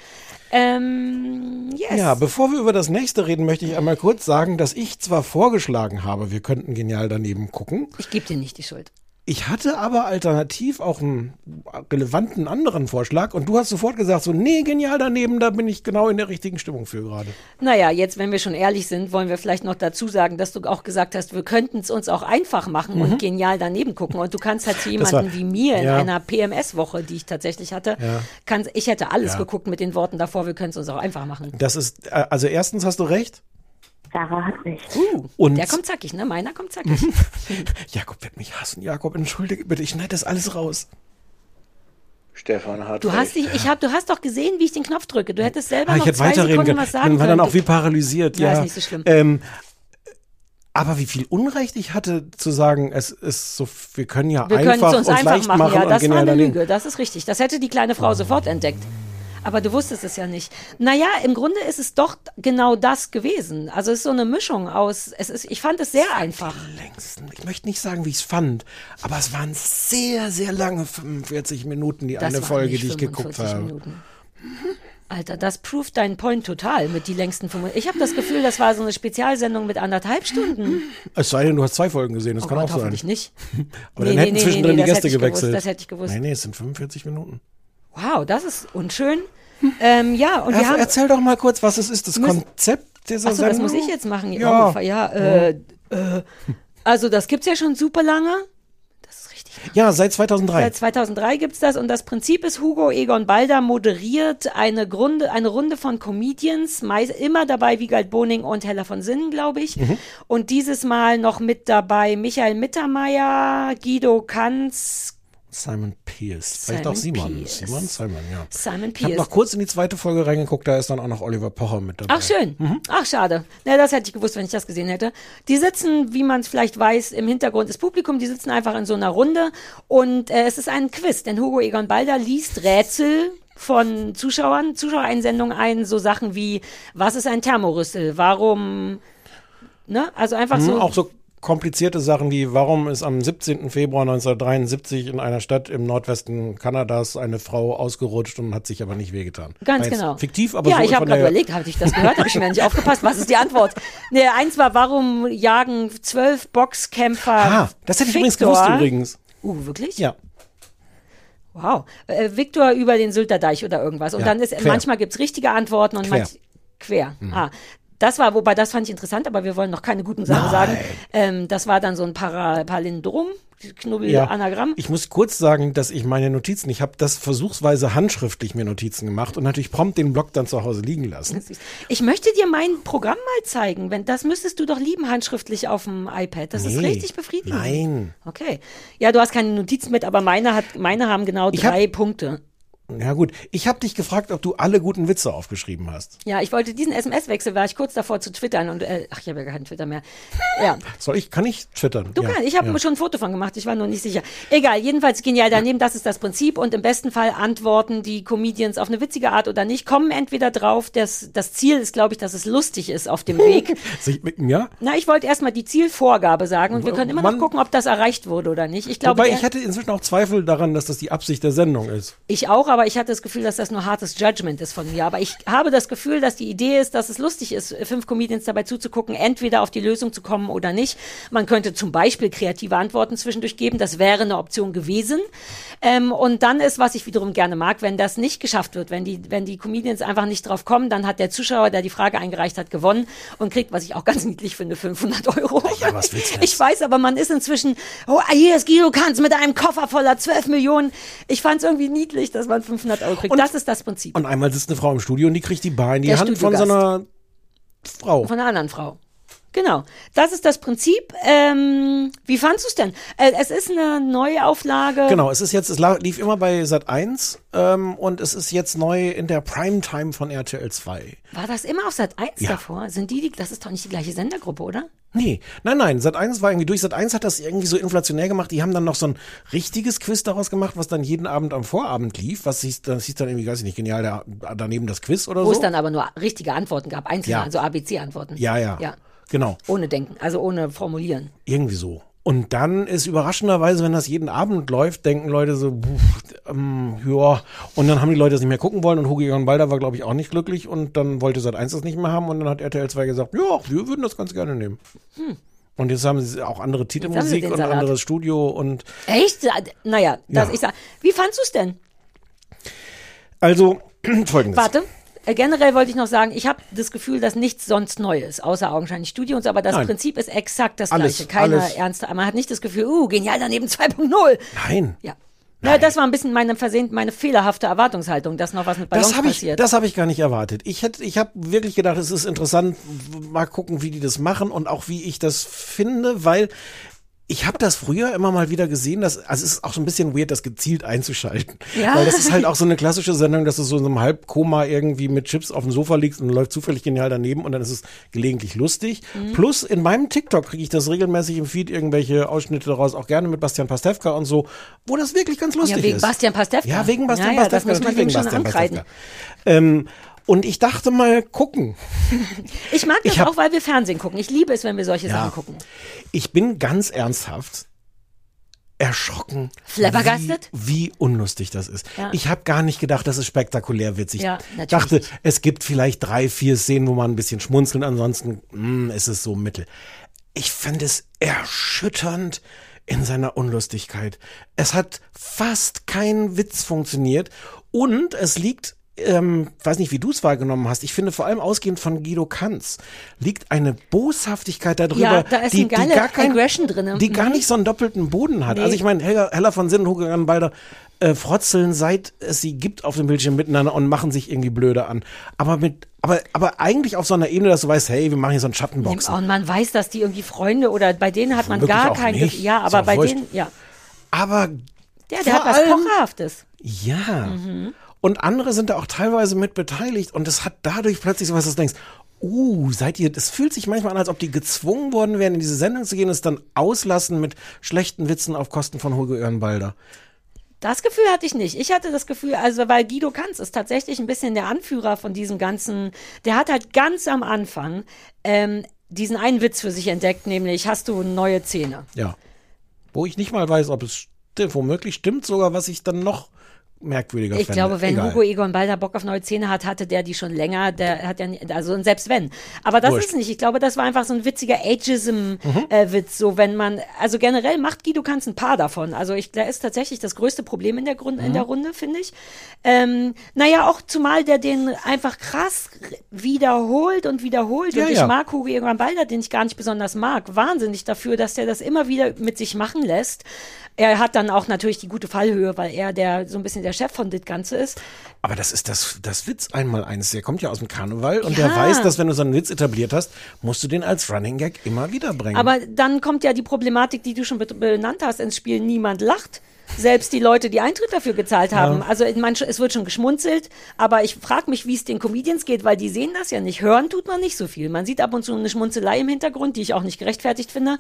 Ähm, yes. Ja, bevor wir über das nächste reden, möchte ich einmal kurz sagen, dass ich zwar vorgeschlagen habe, wir könnten genial daneben gucken. ich gebe dir nicht die Schuld. Ich hatte aber alternativ auch einen relevanten anderen Vorschlag und du hast sofort gesagt, so, nee, genial daneben, da bin ich genau in der richtigen Stimmung für gerade. Naja, jetzt, wenn wir schon ehrlich sind, wollen wir vielleicht noch dazu sagen, dass du auch gesagt hast, wir könnten es uns auch einfach machen und genial daneben gucken. Und du kannst halt zu Mhm. Jemanden wie mir in ja. einer PMS-Woche, die ich tatsächlich hatte, Ja. kannst, ich hätte alles Ja. geguckt mit den Worten davor, wir können es uns auch einfach machen. Das ist, äh, also erstens hast du recht. Sarah hat recht. Uh, Und- der kommt zackig, ne? Meiner kommt zackig. Jakob wird mich hassen. Jakob, entschuldige bitte, ich schneide das alles raus. Stefan hat Du hast dich, ich hab, du hast doch gesehen, wie ich den Knopf drücke. Du hättest selber Ah, noch ich hätte zwei weiterreden Sekunden können. was sagen Dann war können. dann auch wie paralysiert. Ja, Ja, ist nicht so schlimm. Ähm, aber wie viel Unrecht ich hatte zu sagen, es ist so, wir können ja wir können einfach es uns uns einfach leicht machen. machen Ja, das war eine. Lüge. Das ist richtig. Das hätte die kleine Frau sofort entdeckt. Aber du wusstest es ja nicht. Naja, im Grunde ist es doch genau das gewesen. Also es ist so eine Mischung aus, es ist, ich fand es sehr einfach. Längsten. Ich möchte nicht sagen, wie ich es fand, aber es waren sehr, sehr lange 45 Minuten, die Das eine Folge, die ich geguckt 45 habe. Minuten. Alter, das proved deinen Point total mit die längsten 5 Ich habe das Gefühl, das war so eine Spezialsendung mit anderthalb Stunden. Es sei denn, du hast zwei Folgen gesehen, das Oh kann Gott, auch sein. hoffentlich nicht. Aber Nee, dann nee, hätten nee, zwischendrin die Gäste ich gewusst, gewechselt. das hätte ich gewusst. Nee, nee, es sind 45 Minuten. Wow, das ist unschön. Ähm, ja, und wir Er, haben. erzähl doch mal kurz, was es ist, das Müssen- Konzept dieser Achso, das Sendung. muss ich jetzt machen. Ja. Oh, ja äh, äh, also das gibt's ja schon super lange. Das ist richtig. Ja, seit 2003. Seit 2003 gibt's das und das Prinzip ist, Hugo Egon Balder moderiert eine, Grunde, eine Runde von Comedians, meist immer dabei Wiegald Boning und Hella von Sinnen, glaube ich. Mhm. Und dieses Mal noch mit dabei Michael Mittermeier, Guido Kanz, Simon Pierce. Vielleicht Simon auch Simon. Pierce. Simon? Simon, ja. Simon Ich habe Pierce. noch kurz in die zweite Folge reingeguckt, da ist dann auch noch Oliver Pocher mit dabei. Ach schön. Mhm. Ach schade. Na, das hätte ich gewusst, wenn ich das gesehen hätte. Die sitzen, wie man es vielleicht weiß, im Hintergrund des Publikum. Die sitzen einfach in so einer Runde und äh, es ist ein Quiz, denn Hugo Egon Balder liest Rätsel von Zuschauern, Zuschauereinsendungen ein, so Sachen wie, was ist ein Thermorüssel? Warum, ne? Also einfach Mhm, so. Auch so komplizierte Sachen wie, warum ist am 17. Februar 1973 in einer Stadt im Nordwesten Kanadas eine Frau ausgerutscht und hat sich aber nicht wehgetan. Ganz jetzt genau. Fiktiv, aber ja, so ich habe gerade überlegt, habe ich das gehört? Habe ich mir nicht aufgepasst? Was ist die Antwort? Nee, eins war, warum jagen zwölf Boxkämpfer Ah, das hätte ich übrigens gewusst übrigens. Uh, wirklich? Ja. Wow. Äh, Viktor über den Sylter Deich oder irgendwas. Und Ja, dann ist, quer. manchmal gibt's richtige Antworten und Quer. manch, quer. Mhm. Ah. Das war, wobei das fand ich interessant, aber wir wollen noch keine guten Sachen sagen. Ähm, das war dann so ein Para, Palindrom, Knubbel-Anagramm. Ich muss kurz sagen, dass ich meine Notizen, ich habe das versuchsweise handschriftlich mir Notizen gemacht und natürlich prompt den Blog dann zu Hause liegen lassen. Ich möchte dir mein Programm mal zeigen. Wenn, das müsstest du doch lieben, handschriftlich auf dem iPad. Das ist Nee. richtig befriedigend. Nein. Okay. Ja, du hast keine Notizen mit, aber meine, hat, meine haben genau Ich hab- drei Punkte. Ja gut, ich habe dich gefragt, ob du alle guten Witze aufgeschrieben hast. Ja, ich wollte diesen SMS-Wechsel, war ich kurz davor zu twittern und, äh, ach, ich habe ja gar keinen Twitter mehr. Ja. Soll ich, kann ich twittern? Du ja. kannst, ich habe ja. schon ein Foto von gemacht, ich war nur nicht sicher. Egal, jedenfalls genial daneben, das ist das Prinzip und im besten Fall antworten die Comedians auf eine witzige Art oder nicht, kommen entweder drauf, dass das Ziel ist, glaube ich, dass es lustig ist auf dem Weg. Sich- Ja? Na, ich wollte erstmal die Zielvorgabe sagen und wir können immer Man- noch gucken, ob das erreicht wurde oder nicht. Ich glaube, Wobei der- ich hätte inzwischen auch Zweifel daran, dass das die Absicht der Sendung ist. Ich auch, aber ich hatte das Gefühl, dass das nur hartes Judgment ist von mir. Aber ich habe das Gefühl, dass die Idee ist, dass es lustig ist, fünf Comedians dabei zuzugucken, entweder auf die Lösung zu kommen oder nicht. Man könnte zum Beispiel kreative Antworten zwischendurch geben. Das wäre eine Option gewesen. Ähm, und dann ist, was ich wiederum gerne mag, wenn das nicht geschafft wird, wenn die, wenn die Comedians einfach nicht drauf kommen, dann hat der Zuschauer, der die Frage eingereicht hat, gewonnen und kriegt, was ich auch ganz niedlich finde, 500 Euro. Ja, was willst du Ich weiß, aber man ist inzwischen, oh, hier ist Guido Kanz mit einem Koffer voller 12 Millionen. Ich fand es irgendwie niedlich, dass man 500 Euro kriegt. das ist das Prinzip. Und einmal sitzt eine Frau im Studio und die kriegt die Bar in die Der Hand von so einer Frau. Von einer anderen Frau. Genau. Das ist das Prinzip. Ähm, wie fandst du es denn? Äh, es ist eine neue Auflage. Genau, es ist jetzt, es lief immer bei Sat 1 ähm, und es ist jetzt neu in der Primetime von RTL 2. War das immer auf Sat 1 Ja. davor? Sind die, die, das ist doch nicht die gleiche Sendergruppe, oder? Nee, nein, nein, Sat 1 war irgendwie durch. Sat 1 hat das irgendwie so inflationär gemacht. Die haben dann noch so ein richtiges Quiz daraus gemacht, was dann jeden Abend am Vorabend lief. Was hieß, das hieß dann irgendwie, weiß ich nicht, genial, da, daneben das Quiz oder Wo so. es dann aber nur richtige Antworten gab, einzelne, Ja. also ABC-Antworten. ja, ja, Ja. Genau, Ohne Denken, also ohne Formulieren. irgendwie so. Und dann ist überraschenderweise, wenn das jeden Abend läuft, denken Leute so, pff, ähm, ja. Und dann haben die Leute das nicht mehr gucken wollen und Hugo Egon Balder war, glaube ich, auch nicht glücklich und dann wollte Sat 1 das nicht mehr haben und dann hat RTL 2 gesagt, ja, wir würden das ganz gerne nehmen. Hm. Und jetzt haben sie auch andere Titelmusik und Salat. anderes Studio und Echt? Naja, das, Ja. ich sag, wie fandst du es denn? also folgendes. Warte. Äh, Generell wollte ich noch sagen, ich habe das Gefühl, dass nichts sonst neu ist, außer augenscheinlich Studios, aber das Nein. Prinzip ist exakt das Alles, gleiche. Keine alles. ernste, man hat nicht das Gefühl, uh, genial daneben 2.0. Nein. Ja. Na, das war ein bisschen meine versehnt, meine fehlerhafte Erwartungshaltung, dass noch was mit Ballons Das habe ich, passiert. das habe ich gar nicht erwartet. Ich hätte, ich habe wirklich gedacht, es ist interessant, mal gucken, wie die das machen und auch wie ich das finde, weil ich habe das früher immer mal wieder gesehen, dass, also es ist auch so ein bisschen weird, das gezielt einzuschalten. Ja. Weil das ist halt auch so eine klassische Sendung, dass du so in so einem Halbkoma irgendwie mit Chips auf dem Sofa liegst und läuft zufällig genial daneben und dann ist es gelegentlich lustig. Mhm. Plus in meinem TikTok kriege ich das regelmäßig im Feed, irgendwelche Ausschnitte daraus, auch gerne mit Bastian Pastewka und so, wo das wirklich ganz lustig ja, wegen ist. Bastian Pastewka. Ja, wegen Bastian ja, ja, Das Pastewka. muss man wegen Bastian. Pastewka. Ähm, und ich dachte mal gucken. Ich mag das Ich hab- auch, weil wir Fernsehen gucken. Ich liebe es, wenn wir solche Ja. Sachen gucken. Ich bin ganz ernsthaft erschrocken, wie, wie unlustig das ist. Ja. Ich habe gar nicht gedacht, das ist spektakulär witzig. Ja, ich dachte, nicht. es gibt vielleicht drei, vier Szenen, wo man ein bisschen schmunzeln, ansonsten mm, ist es so mittel. Ich fand es erschütternd in seiner Unlustigkeit. Es hat fast kein Witz funktioniert und es liegt ähm, weiß nicht, wie du es wahrgenommen hast, ich finde vor allem ausgehend von Guido Kanz liegt eine Boshaftigkeit darüber, Ja, da ist die, die gar kein, Aggression drin. die gar Mhm. nicht so einen doppelten Boden hat. Nee. Also ich meine, Hella, Hella von Sinn und Hugo Balder äh, frotzeln, seit es sie gibt auf dem Bildschirm miteinander und machen sich irgendwie blöde an. Aber mit, aber, aber eigentlich auf so einer Ebene, dass du weißt, hey, wir machen hier so einen Schattenboxen. Und man weiß, dass die irgendwie Freunde oder bei denen hat man Wirklich gar auch kein nicht. Gefühl. Ja, aber bei wurscht. denen, ja. Aber Der, der hat was Kocherhaftes. Ja. Mhm. Und andere sind da auch teilweise mit beteiligt und es hat dadurch plötzlich so was, dass du denkst, uh, seid ihr, es fühlt sich manchmal an, als ob die gezwungen worden wären, in diese Sendung zu gehen und es dann auslassen mit schlechten Witzen auf Kosten von Hugo Ehrenbalder. Das Gefühl hatte ich nicht. Ich hatte das Gefühl, also weil Guido Kanz ist tatsächlich ein bisschen der Anführer von diesem ganzen, der hat halt ganz am Anfang ähm, diesen einen Witz für sich entdeckt, nämlich hast du neue Zähne. Ja. Wo ich nicht mal weiß, ob es stimmt, womöglich stimmt sogar, was ich dann noch merkwürdiger Ich fände. glaube, wenn Egal. Hugo Egon Balder Bock auf neue Zähne hat, hatte der die schon länger. Der hat ja, nie- also und selbst wenn. Aber das Wurscht. ist nicht. Ich glaube, das war einfach so ein witziger Mhm. Ageism-Witz. so wenn man, also generell macht Guido Kanz ein paar davon. Also ich, der ist tatsächlich das größte Problem in der, Grund, in Mhm. der Runde, finde ich. Ähm, naja, auch zumal der den einfach krass wiederholt und wiederholt. Ja, und ich ja. mag Hugo Egon Balder, den ich gar nicht besonders mag, wahnsinnig dafür, dass der das immer wieder mit sich machen lässt. Er hat dann auch natürlich die gute Fallhöhe, weil er der so ein bisschen der Chef von das Ganze ist. Aber das ist das, das Witz einmal eins. Der kommt ja aus dem Karneval und Ja. der weiß, dass wenn du so einen Witz etabliert hast, musst du den als Running Gag immer wieder bringen. Aber dann kommt ja die Problematik, die du schon be- benannt hast, ins Spiel. Niemand lacht. Selbst die Leute, die Eintritt dafür gezahlt haben. Also ich meine, es wird schon geschmunzelt, aber ich frage mich, wie es den Comedians geht, weil die sehen das ja nicht. Hören tut man nicht so viel. Man sieht ab und zu eine Schmunzelei im Hintergrund, die ich auch nicht gerechtfertigt finde.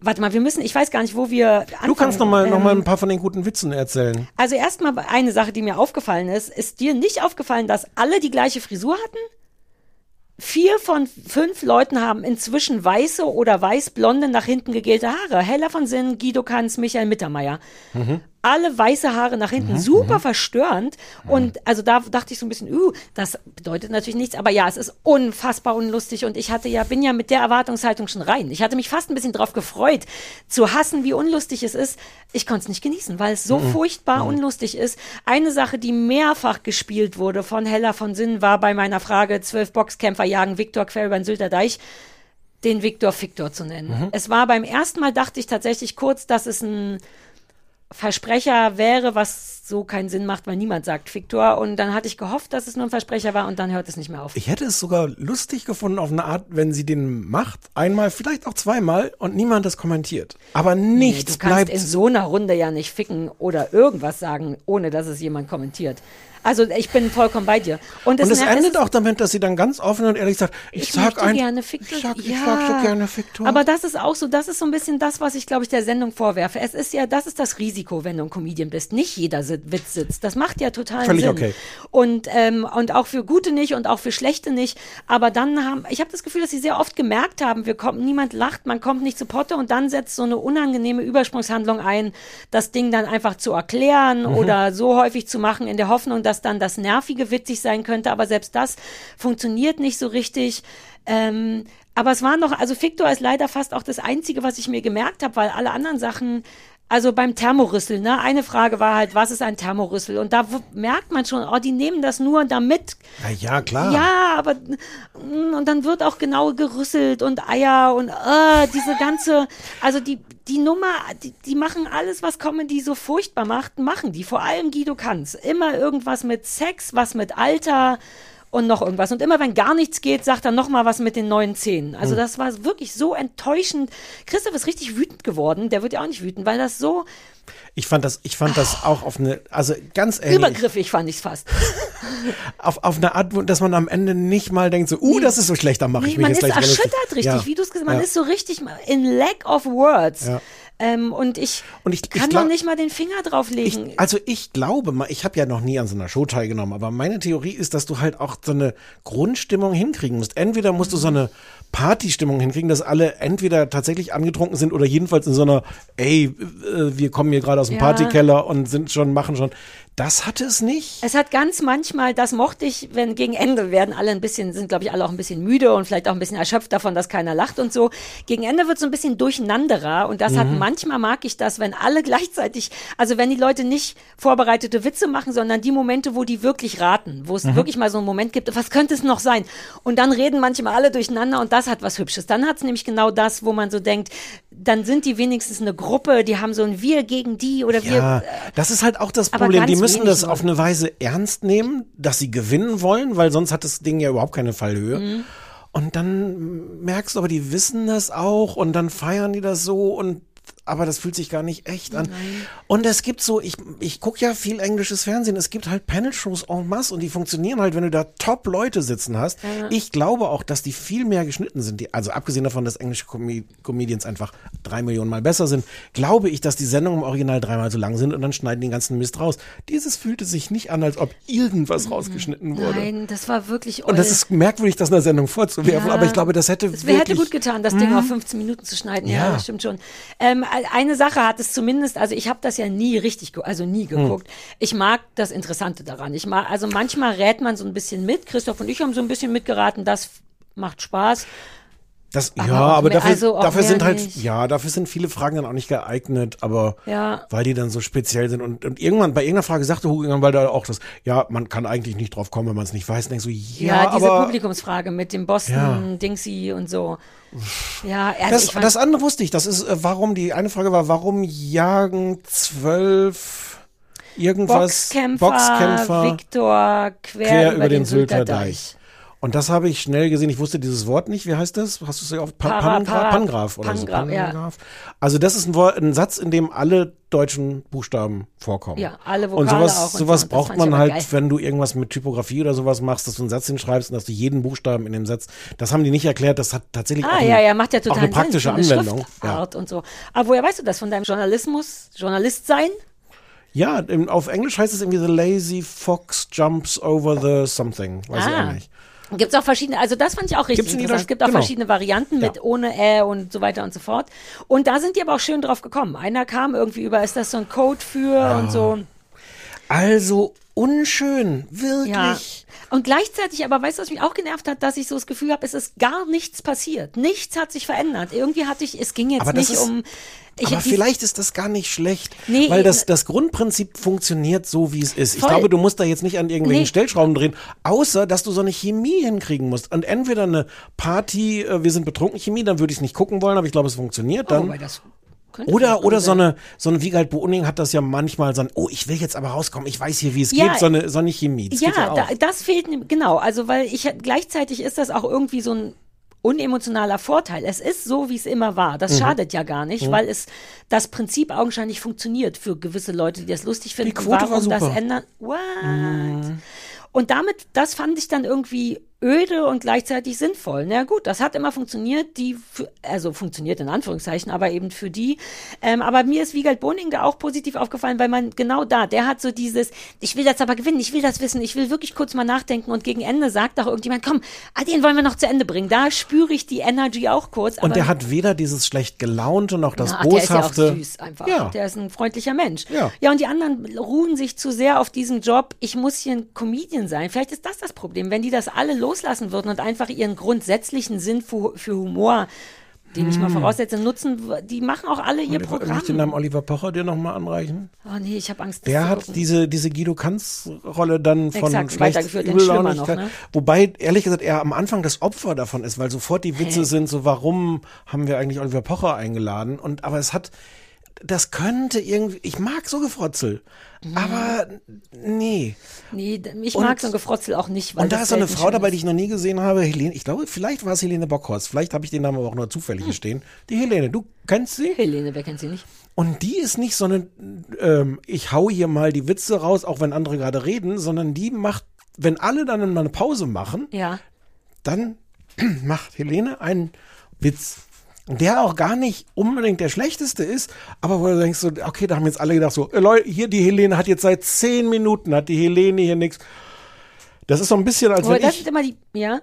Warte mal, wir müssen, ich weiß gar nicht, wo wir anfangen. du kannst noch mal, noch mal Ähm, ein paar von den guten Witzen erzählen. Also erstmal eine Sache, die mir aufgefallen ist. Ist dir nicht aufgefallen, dass alle die gleiche Frisur hatten? Vier von fünf Leuten haben inzwischen weiße oder weißblonde nach hinten gegelte Haare. Hella von Sinn, Guido Kanz, Michael Mittermeier. Alle weiße Haare nach hinten, super verstörend. Und also da dachte ich so ein bisschen, uh, das bedeutet natürlich nichts, aber ja, es ist unfassbar unlustig. Und ich hatte ja, bin ja mit der Erwartungshaltung schon rein. Ich hatte mich fast ein bisschen drauf gefreut, zu hassen, wie unlustig es ist. Ich konnte es nicht genießen, weil es so furchtbar unlustig ist. Eine Sache, die mehrfach gespielt wurde von Hella von Sinn, war bei meiner Frage, zwölf Boxkämpfer jagen Viktor quer über den Sylter Deich den Viktor Fiktor zu nennen. Es war beim ersten Mal, dachte ich tatsächlich kurz, dass es ein Versprecher wäre, was so keinen Sinn macht, weil niemand sagt Viktor. Und dann hatte ich gehofft, dass es nur ein Versprecher war und dann hört es nicht mehr auf. Ich hätte es sogar lustig gefunden auf eine Art, wenn sie den macht, einmal, vielleicht auch zweimal und niemand das kommentiert. Aber Nee, nichts du kannst bleibt. in so einer Runde ja nicht ficken oder irgendwas sagen, ohne dass es jemand kommentiert. Also ich bin vollkommen bei dir. Und, und es ner- endet ist- auch damit, dass sie dann ganz offen und ehrlich sagt, ich, ich sag ein, gerne Fiktor. ich sag, ich ja. sag so gerne Fiktor. Aber das ist auch so, das ist so ein bisschen das, was ich, glaube ich, der Sendung vorwerfe. Es ist ja, das ist das Risiko, wenn du ein Comedian bist. Nicht jeder Witz sitzt. Das macht ja total Völlig Sinn. okay. Und, ähm, und auch für Gute nicht und auch für Schlechte nicht. Aber dann haben, ich habe das Gefühl, dass sie sehr oft gemerkt haben, wir kommen, niemand lacht, man kommt nicht zu Potte und dann setzt so eine unangenehme Übersprungshandlung ein, das Ding dann einfach zu erklären Mhm. oder so häufig zu machen, in der Hoffnung, dass dann das Nervige witzig sein könnte. Aber selbst das funktioniert nicht so richtig. Ähm, aber es war noch, also Victor ist leider fast auch das Einzige, was ich mir gemerkt habe, weil alle anderen Sachen, also beim Thermorüssel, ne, eine Frage war halt, was ist ein Thermorüssel? Und da merkt man schon, oh, die nehmen das nur damit. Na ja, klar. Ja, aber mm, und dann wird auch genau gerüsselt und Eier und äh, diese ganze, also die die Nummer, die, die machen alles, was Comedy so furchtbar macht, machen die. Vor allem Guido Kanz. Immer irgendwas mit Sex, was mit Alter und noch irgendwas. Und immer wenn gar nichts geht, sagt er noch mal was mit den neuen Zähnen. Also Hm. das war wirklich so enttäuschend. Christoph ist richtig wütend geworden. Der wird ja auch nicht wütend, weil das so Ich fand das, ich fand das auch auf eine, also ganz ehrlich, übergriffig fand ich's fast. auf, auf eine Art, dass man am Ende nicht mal denkt, so, uh, das ist so schlecht, dann mache ich Nee, mich man jetzt ist gleich lustig. erschüttert richtig, Ja. wie du es gesagt hast. Man Ja. ist so richtig in lack of words. Ja. Ähm, und ich, Und ich- ich kann glaub- noch nicht mal den Finger drauflegen. Ich, also ich glaube mal, ich habe ja noch nie an so einer Show teilgenommen, aber meine Theorie ist, dass du halt auch so eine Grundstimmung hinkriegen musst. Entweder musst du so eine Partystimmung hinkriegen, dass alle entweder tatsächlich angetrunken sind oder jedenfalls in so einer, ey, äh, wir kommen hier gerade aus dem Ja. Partykeller und sind schon, machen schon. Das hatte es nicht. Es hat ganz manchmal, das mochte ich, wenn gegen Ende werden alle ein bisschen, sind glaube ich alle auch ein bisschen müde und vielleicht auch ein bisschen erschöpft davon, dass keiner lacht und so. Gegen Ende wird es so ein bisschen durcheinanderer und das hat Mhm. manchmal mag ich das, wenn alle gleichzeitig, also wenn die Leute nicht vorbereitete Witze machen, sondern die Momente, wo die wirklich raten, wo es Mhm. wirklich mal so einen Moment gibt, was könnte es noch sein? Und dann reden manchmal alle durcheinander und das hat was Hübsches. Dann hat es nämlich genau das, wo man so denkt, dann sind die wenigstens eine Gruppe, die haben so ein Wir gegen die oder wir. Ja, das ist halt auch das Problem. Die müssen das auf eine Weise ernst nehmen, dass sie gewinnen wollen, weil sonst hat das Ding ja überhaupt keine Fallhöhe. Mhm. Und dann merkst du aber, die wissen das auch und dann feiern die das so und aber das fühlt sich gar nicht echt an. Und es gibt so, ich, ich gucke ja viel englisches Fernsehen, es gibt halt Panel-Shows en masse und die funktionieren halt, wenn du da Top-Leute sitzen hast. Ich glaube auch, dass die viel mehr geschnitten sind. Die, also abgesehen davon, dass englische Com Comedians einfach drei Millionen Mal besser sind, glaube ich, dass die Sendungen im Original dreimal so lang sind und dann schneiden die den ganzen Mist raus. Dieses fühlte sich nicht an, als ob irgendwas rausgeschnitten wurde. Nein, das war wirklich Und das oll. ist merkwürdig, das einer Sendung vorzuwerfen, Ja. aber ich glaube, das hätte Es wär- hätte gut getan, das Ding auf 15 Minuten zu schneiden. Ja, Ja. das stimmt schon. Ähm, eine Sache hat es zumindest, also ich habe das ja nie richtig, also nie Hm. geguckt. Ich mag das Interessante daran. Ich mag, also manchmal rät man so ein bisschen mit. Christoph und ich haben so ein bisschen mitgeraten. Das macht Spaß. Das, Aber ja, aber mehr- dafür, also dafür sind halt, nicht. ja, dafür sind viele Fragen dann auch nicht geeignet, aber Ja. weil die dann so speziell sind und, und irgendwann, bei irgendeiner Frage sagte Hugo irgendwann, weil da auch das, ja, man kann eigentlich nicht drauf kommen, wenn man es nicht weiß, und denkst so, ja, Ja, diese aber Publikumsfrage mit dem Boston Ja. Dingsy und so. Ja, also das, ich fand, das andere wusste ich, das ist, äh, warum, die eine Frage war, warum jagen zwölf irgendwas Boxkämpfer, Boxkämpfer Viktor quer, quer über, den Sylter Deich. Und das habe ich schnell gesehen. Ich wusste dieses Wort nicht. Wie heißt das? Hast du es ja auf pa Pangraf, para- Pangraf oder Pangraf, so? ja. Also das ist ein, Wort, ein Satz, in dem alle deutschen Buchstaben vorkommen. Ja, alle Und Vokale sowas, auch und sowas so. Braucht man halt, geil. wenn du irgendwas mit Typografie oder sowas machst, dass du einen Satz hinschreibst und dass du jeden Buchstaben in dem Satz. Das haben die nicht erklärt. Das hat tatsächlich auch, Ah, ein, ja, ja, macht ja auch total eine praktische Sinn. eine Anwendung. Ja. Schriftart und so. Aber woher weißt du das? Von deinem Journalismus? Journalist sein? Ja, auf Englisch heißt es irgendwie The Lazy Fox Jumps Over the Something. Weiß ich auch nicht. Gibt es auch verschiedene, also das fand ich auch richtig Gibt's in interessant. Es gibt auch genau. verschiedene Varianten mit Ja. ohne Ä und so weiter und so fort. Und da sind die aber auch schön drauf gekommen. Einer kam irgendwie über, ist das so ein Code für und so. Also unschön, wirklich. Ja. Und gleichzeitig, aber weißt du, was mich auch genervt hat, dass ich so das Gefühl habe, es ist gar nichts passiert. Nichts hat sich verändert. Irgendwie hatte ich, es ging jetzt nicht ist- um. Ich, Aber vielleicht ist das gar nicht schlecht, Nee, weil das, das Grundprinzip funktioniert so, wie es ist. Ich Voll. glaube, du musst da jetzt nicht an irgendwelchen Nee. Stellschrauben drehen, außer dass du so eine Chemie hinkriegen musst. Und entweder eine Party, äh, wir sind betrunken Chemie, dann würde ich es nicht gucken wollen, aber ich glaube, es funktioniert Oh, dann. das könnte Oder, oder so eine, so eine Wiegald Boning hat das ja manchmal so ein, oh, ich will jetzt aber rauskommen, ich weiß hier, wie es Ja. geht, so eine, so eine Chemie. Das ja, ja da, das fehlt nem- genau. Also weil ich gleichzeitig ist das auch irgendwie so ein unemotionaler Vorteil. Es ist so, wie es immer war. Mhm. Das schadet ja gar nicht, weil es das Prinzip augenscheinlich funktioniert für gewisse Leute, die das lustig finden. Quote war Warum das super. Mhm. ändern? What? Und damit, das fand ich dann irgendwie öde und gleichzeitig sinnvoll. Na gut, das hat immer funktioniert, die, also funktioniert in Anführungszeichen, aber eben für die. Ähm, aber mir ist Wiegald Boning da auch positiv aufgefallen, weil man genau da, der hat so dieses, ich will das aber gewinnen, ich will das wissen, ich will wirklich kurz mal nachdenken und gegen Ende sagt auch irgendjemand, komm, den wollen wir noch zu Ende bringen. Da spüre ich die Energy auch kurz. Und der hat weder dieses schlecht gelaunte noch das ja, der ist ja auch boshafte. süß einfach. Ja. Der ist ein freundlicher Mensch. Ja. ja, und die anderen ruhen sich zu sehr auf diesen Job, ich muss hier ein Comedian sein. Vielleicht ist das das Problem. Wenn die das alle loslassen würden und einfach ihren grundsätzlichen Sinn für, für Humor, den ich mal voraussetze, nutzen, die machen auch alle ihr Oliver, Programm. Möchte den Namen Oliver Pocher dir nochmal anreichen? Oh nee, ich habe Angst. Der hat diese, diese Guido Kanz-Rolle dann von Exakt, schlecht noch, ne? Wobei, ehrlich gesagt, er am Anfang das Opfer davon ist, weil sofort die Witze Hä? sind, so warum haben wir eigentlich Oliver Pocher eingeladen? Und aber es hat, das könnte irgendwie, ich mag so Gefrotzel, Mhm. aber nee. Nee, ich Und- mag so ein Gefrotzel auch nicht. Und da ist so eine Frau dabei, ist. die ich noch nie gesehen habe. Helene, ich glaube, vielleicht war es Helene Bockhorst. Vielleicht habe ich den Namen aber auch nur zufällig Hm. stehen. Die Helene, du kennst sie? Helene, wer kennt sie nicht? Und die ist nicht so eine, ähm, ich hau hier mal die Witze raus, auch wenn andere gerade reden, sondern die macht, wenn alle dann mal eine Pause machen, Ja. dann macht Helene einen Witz. Der auch gar nicht unbedingt der schlechteste ist, aber wo du denkst so, okay, da haben jetzt alle gedacht so, äh, Leute, hier die Helene hat jetzt seit zehn Minuten, hat die Helene hier nichts. Das ist so ein bisschen, als Aber wenn das ich, sind immer die, ja.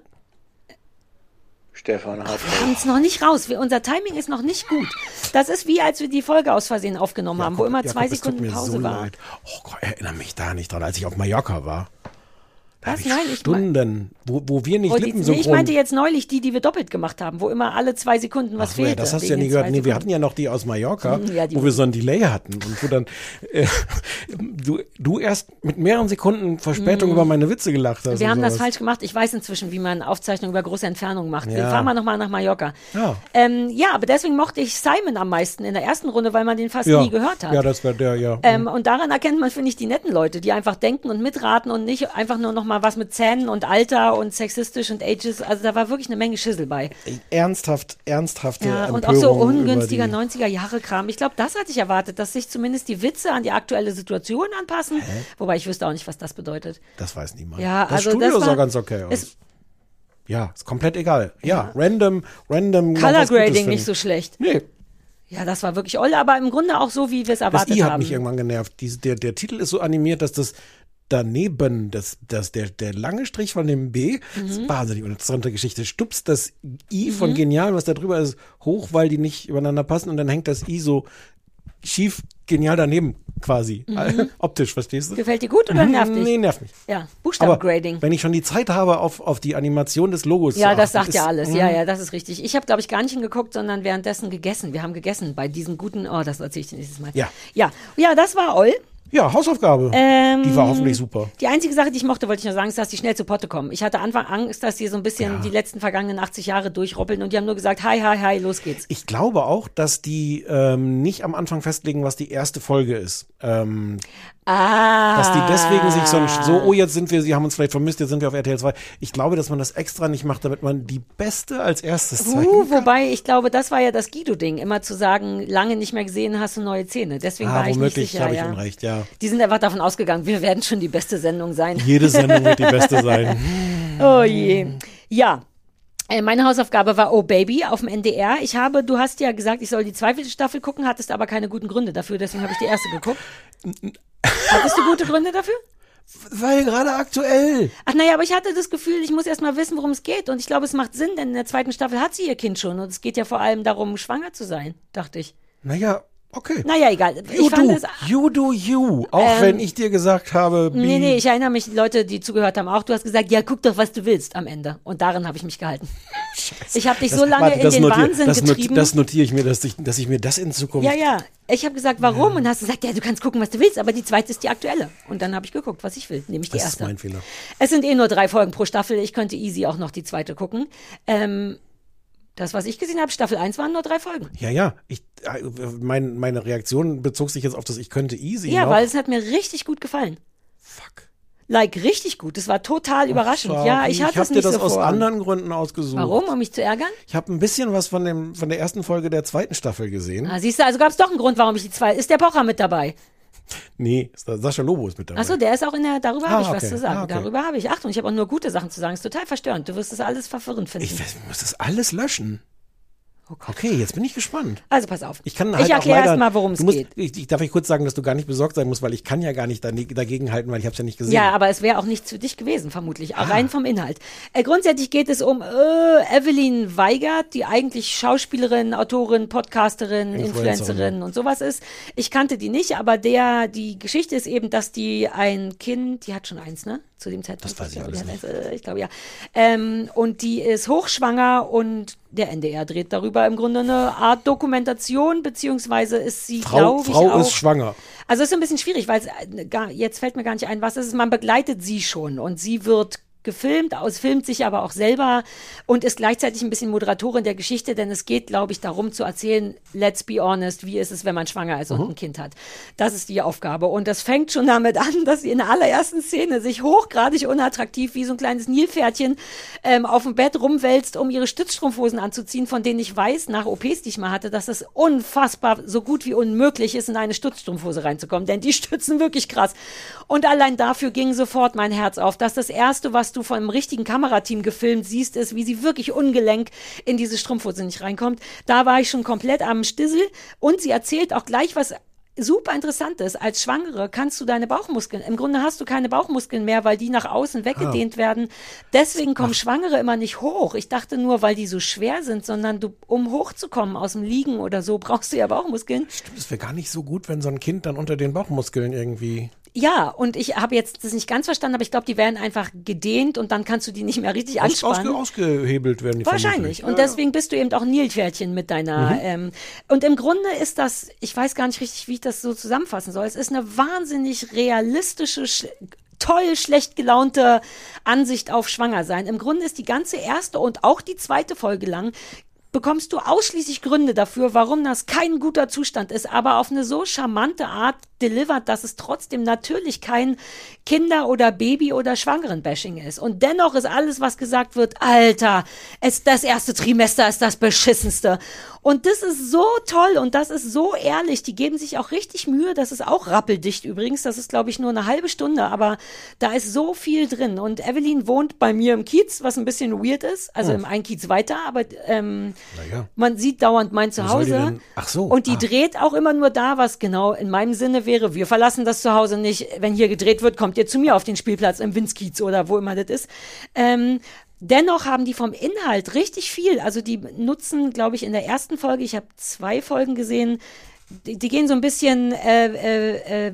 Stefan hat Wir haben es noch nicht raus. Wir, unser Timing ist noch nicht gut. Das ist wie, als wir die Folge aus Versehen aufgenommen haben, wo immer Jakob, zwei Sekunden Pause so war. Leid. Oh Gott, erinnere mich da nicht dran, als ich auf Mallorca war. Was? ich Nein, ich Stunden, wo, wo wir nicht Oh, die, nee, lippensynchron... ich meinte jetzt neulich die, die wir doppelt gemacht haben, wo immer alle zwei Sekunden was Ach so, ja, fehlte. das hast du ja nie gehört. Nee, wir hatten ja noch die aus Mallorca, Hm, ja, die- wo wir so ein Delay hatten und wo dann äh, du, du erst mit mehreren Sekunden Verspätung über meine Witze gelacht hast. Hm. Wir haben das sowas. falsch gemacht. Ich weiß inzwischen, wie man Aufzeichnungen über große Entfernungen macht. Wir Ja. fahren mal nochmal nach Mallorca. Ja. Ähm, ja, aber deswegen mochte ich Simon am meisten in der ersten Runde, weil man den fast Ja. nie gehört hat. Ja, das war der, ja. Ähm, und daran erkennt man, finde ich, die netten Leute, die einfach denken und mitraten und nicht einfach nur noch mal was mit Zähnen und Alter und sexistisch und Ages. Also da war wirklich eine Menge Schissel bei. ernsthaft, ernsthafte Ja, und Empörung auch so ungünstiger die- 90er-Jahre-Kram. Ich glaube, das hatte ich erwartet, dass sich zumindest die Witze an die aktuelle Situation anpassen. Wobei ich wüsste auch nicht, was das bedeutet. Das weiß niemand. Ja, das also Studio das sah ganz okay aus. ja, ist komplett egal. Ja, random, random. noch Color Grading nicht so schlecht. Nee, Ja, das war wirklich oll, aber im Grunde auch so, wie wir es das erwartet I hat haben. mich irgendwann genervt. Diese, der, der Titel ist so animiert, dass das daneben, das, das, der, der lange Strich von dem B, das Mhm. ist wahnsinnig interessante Geschichte, stupst das I von genial, was da drüber ist, hoch, weil die nicht übereinander passen und dann hängt das I so schief genial daneben quasi. Optisch, verstehst du? Mhm. Gefällt dir gut oder nervt dich? Nee, nervt mich. Ja, Buchstabengrading. wenn ich schon die Zeit habe, auf, auf die Animation des Logos Ja, zu das achten, sagt ja alles. Ja, ja, das ist richtig. Ich habe, glaube ich, gar nicht hingeguckt, sondern währenddessen gegessen. Wir haben gegessen bei diesem guten, oh, das erzähle ich dir nächstes Mal. Ja. Ja, ja das war Oll. Ja, Hausaufgabe. Ähm, die war hoffentlich super. Die einzige Sache, die ich mochte, wollte ich nur sagen, ist, dass die schnell zu Potte kommen. Ich hatte Anfang Angst, dass die so ein bisschen die letzten vergangenen 80 Jahre durchroppeln und die haben nur gesagt, hi, hi, hi, los geht's. Ich glaube auch, dass die ähm, nicht am Anfang festlegen, was die erste Folge ist. Ähm, Ah. dass die deswegen sich so, ein, so, oh, jetzt sind wir, sie haben uns vielleicht vermisst, jetzt sind wir auf RTL 2. Ich glaube, dass man das extra nicht macht, damit man die beste als erstes zeigen Uh, kann. wobei, ich glaube, das war ja das Guido-Ding, immer zu sagen, lange nicht mehr gesehen, hast du neue Zähne. Deswegen Ah, war ich nicht sicher. habe ich ja. Unrecht, ja. Die sind einfach davon ausgegangen, wir werden schon die beste Sendung sein. Jede Sendung wird die beste sein. Oh je. Ja. Äh, Meine Hausaufgabe war Oh Baby auf dem NDR. Ich habe, du hast ja gesagt, ich soll die zweite Staffel gucken, hattest aber keine guten Gründe dafür, deswegen habe ich die erste geguckt. Hattest du gute Gründe dafür? Weil gerade aktuell. Ach naja, aber ich hatte das Gefühl, ich muss erst mal wissen, worum es geht. Und ich glaube, es macht Sinn, denn in der zweiten Staffel hat sie ihr Kind schon. Und es geht ja vor allem darum, schwanger zu sein, dachte ich. Naja, okay. Naja, egal. You do, es. you do you. Auch Ähm, wenn ich dir gesagt habe, Nee, be- nee, ich erinnere mich, die Leute, die zugehört haben, auch. Du hast gesagt, ja, guck doch, was du willst am Ende. Und darin habe ich mich gehalten. Ich habe dich so lange Warte, in das den notier- Wahnsinn das, not- getrieben. das notiere ich mir, dass ich, dass ich mir das in Zukunft. Ja, ja. Ich habe gesagt, warum? Und hast gesagt, ja, du kannst gucken, was du willst, aber die zweite ist die aktuelle. Und dann habe ich geguckt, was ich will, nämlich die Das ist erste. mein Fehler. Es sind eh nur drei Folgen pro Staffel. Ich könnte easy auch noch die zweite gucken. Ähm, das, was ich gesehen habe, Staffel 1 waren nur drei Folgen. Ja, ja. Ich, äh, mein, meine Reaktion bezog sich jetzt auf das Ich könnte easy. Ja, noch. weil es hat mir richtig gut gefallen. Fuck. Like, richtig gut. Das war total überraschend. ja, ich hatte hab es dir nicht das so aus vor. anderen Gründen ausgesucht. Warum? Um mich zu ärgern? Ich habe ein bisschen was von, dem, von der ersten Folge der zweiten Staffel gesehen. Ah, siehst du, also gab es doch einen Grund, warum ich die zwei. Ist der Pocher mit dabei? Nee, Sascha Lobo ist mit dabei. Achso, der ist auch in der. Darüber Ah, habe ich okay. was zu sagen. Ah, okay. Darüber habe ich. Achtung, ich habe auch nur gute Sachen zu sagen. Ist total verstörend. Du wirst das alles verwirrend finden. ich weiß, muss das alles löschen. Oh. Okay, jetzt bin ich gespannt. Also pass auf. Ich kann halt ich erkläre leider, erst mal, worum es geht. Ich, ich darf ich kurz sagen, dass du gar nicht besorgt sein musst, weil ich kann ja gar nicht dagegen halten, weil ich habe es ja nicht gesehen. Ja, aber es wäre auch nichts für dich gewesen, vermutlich. Rein vom Inhalt. Äh, grundsätzlich geht es um äh, Evelyn Weigert, die eigentlich Schauspielerin, Autorin, Podcasterin, Influencerin. Influencerin und sowas ist. Ich kannte die nicht, aber der, die Geschichte ist eben, dass die ein Kind, die hat schon eins, ne? Zu dem Zeitpunkt. Das weiß ich glaube, alles Eins, äh, ich glaube, ja. Ähm, und die ist hochschwanger und der NDR dreht darüber im Grunde eine Art Dokumentation, beziehungsweise ist sie, Frau, glaube ich, Frau auch ist schwanger. also es ist ein bisschen schwierig, weil es, äh, jetzt fällt mir gar nicht ein, was es ist. Man begleitet sie schon und sie wird gefilmt, aus filmt sich aber auch selber und ist gleichzeitig ein bisschen Moderatorin der Geschichte, denn es geht, glaube ich, darum zu erzählen, let's be honest, wie ist es, wenn man schwanger ist und ein Kind hat. Das ist die Aufgabe. Und das fängt schon damit an, dass sie in der allerersten Szene sich hochgradig unattraktiv wie so ein kleines Nilpferdchen ähm, auf dem Bett rumwälzt, um ihre Stützstrumpfhosen anzuziehen, von denen ich weiß, nach OPs, die ich mal hatte, dass es unfassbar so gut wie unmöglich ist, in eine Stützstrumpfhose reinzukommen, denn die stützen wirklich krass. Und allein dafür ging sofort mein Herz auf, dass das Erste, was du von einem richtigen Kamerateam gefilmt siehst, ist, wie sie wirklich ungelenk in diese Strumpfhose nicht reinkommt. Da war ich schon komplett am Stissel und sie erzählt auch gleich was super interessant ist, als Schwangere kannst du deine Bauchmuskeln, im Grunde hast du keine Bauchmuskeln mehr, weil die nach außen weggedehnt werden. Deswegen kommen Schwangere immer nicht hoch. Ich dachte nur, weil die so schwer sind, sondern du, um hochzukommen aus dem Liegen oder so, brauchst du ja Bauchmuskeln. Stimmt, es wäre gar nicht so gut, wenn so ein Kind dann unter den Bauchmuskeln irgendwie. Ja, und ich habe jetzt das nicht ganz verstanden, aber ich glaube, die werden einfach gedehnt und dann kannst du die nicht mehr richtig Aus, anspannen. ausge, ausgehebelt werden die Wahrscheinlich. Und deswegen bist du eben auch Nilpferdchen mit deiner. Ähm, und im Grunde ist das, ich weiß gar nicht richtig, wie ich das so zusammenfassen soll. Es ist eine wahnsinnig realistische, sch toll schlecht gelaunte Ansicht auf Schwangersein. Im Grunde ist die ganze erste und auch die zweite Folge lang bekommst du ausschließlich Gründe dafür, warum das kein guter Zustand ist, aber auf eine so charmante Art delivert, dass es trotzdem natürlich kein Kinder- oder Baby- oder Schwangeren-Bashing ist. Und dennoch ist alles, was gesagt wird, Alter, es, das erste Trimester ist das beschissenste. Und das ist so toll und das ist so ehrlich. Die geben sich auch richtig Mühe. Das ist auch rappeldicht übrigens. Das ist, glaube ich, nur eine halbe Stunde, aber da ist so viel drin. Und Evelyn wohnt bei mir im Kiez, was ein bisschen weird ist. Also im einen Kiez weiter, aber ähm, Naja. man sieht dauernd mein Zuhause. Ach so, Und die ah. dreht auch immer nur da, was genau in meinem Sinne wäre. Wir verlassen das Zuhause nicht. Wenn hier gedreht wird, kommt ihr zu mir auf den Spielplatz im Winskiez oder wo immer das ist. Ähm, Dennoch haben die vom Inhalt richtig viel. Also die nutzen, glaube ich, in der ersten Folge, ich habe zwei Folgen gesehen, die, die gehen so ein bisschen äh, äh, äh,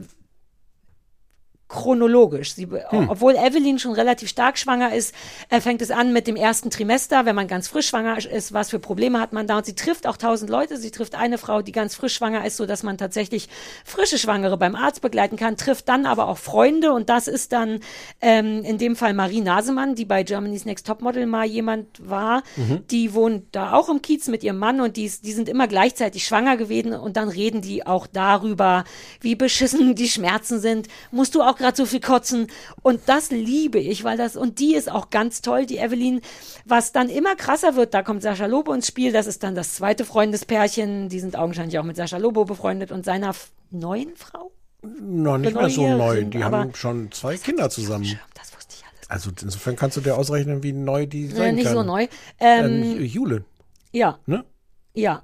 chronologisch. Sie, Obwohl Evelyn schon relativ stark schwanger ist, äh, fängt es an mit dem ersten Trimester, wenn man ganz frisch schwanger ist, was für Probleme hat man da. Und sie trifft auch tausend Leute. Sie trifft eine Frau, die ganz frisch schwanger ist, so dass man tatsächlich frische Schwangere beim Arzt begleiten kann, trifft dann aber auch Freunde. Und das ist dann ähm, in dem Fall Marie Nasemann, die bei Germany's Next Topmodel mal jemand war. Die wohnt da auch im Kiez mit ihrem Mann und die, die sind immer gleichzeitig schwanger gewesen. Und dann reden die auch darüber, wie beschissen die Schmerzen sind. Musst du auch gerade so viel kotzen. Und das liebe ich, weil das, und die ist auch ganz toll, die Evelyn. Was dann immer krasser wird, da kommt Sascha Lobo ins Spiel. Das ist dann das zweite Freundespärchen. Die sind augenscheinlich auch mit Sascha Lobo befreundet und seiner neuen Frau. Noch nicht mehr so neu. Die haben schon zwei Kinder zusammen. Das wusste ich alles. Also insofern kannst du dir ausrechnen, wie neu die Äh, sein nicht kann. so neu. Ähm, Ähm, Jule, ja, ne? ja,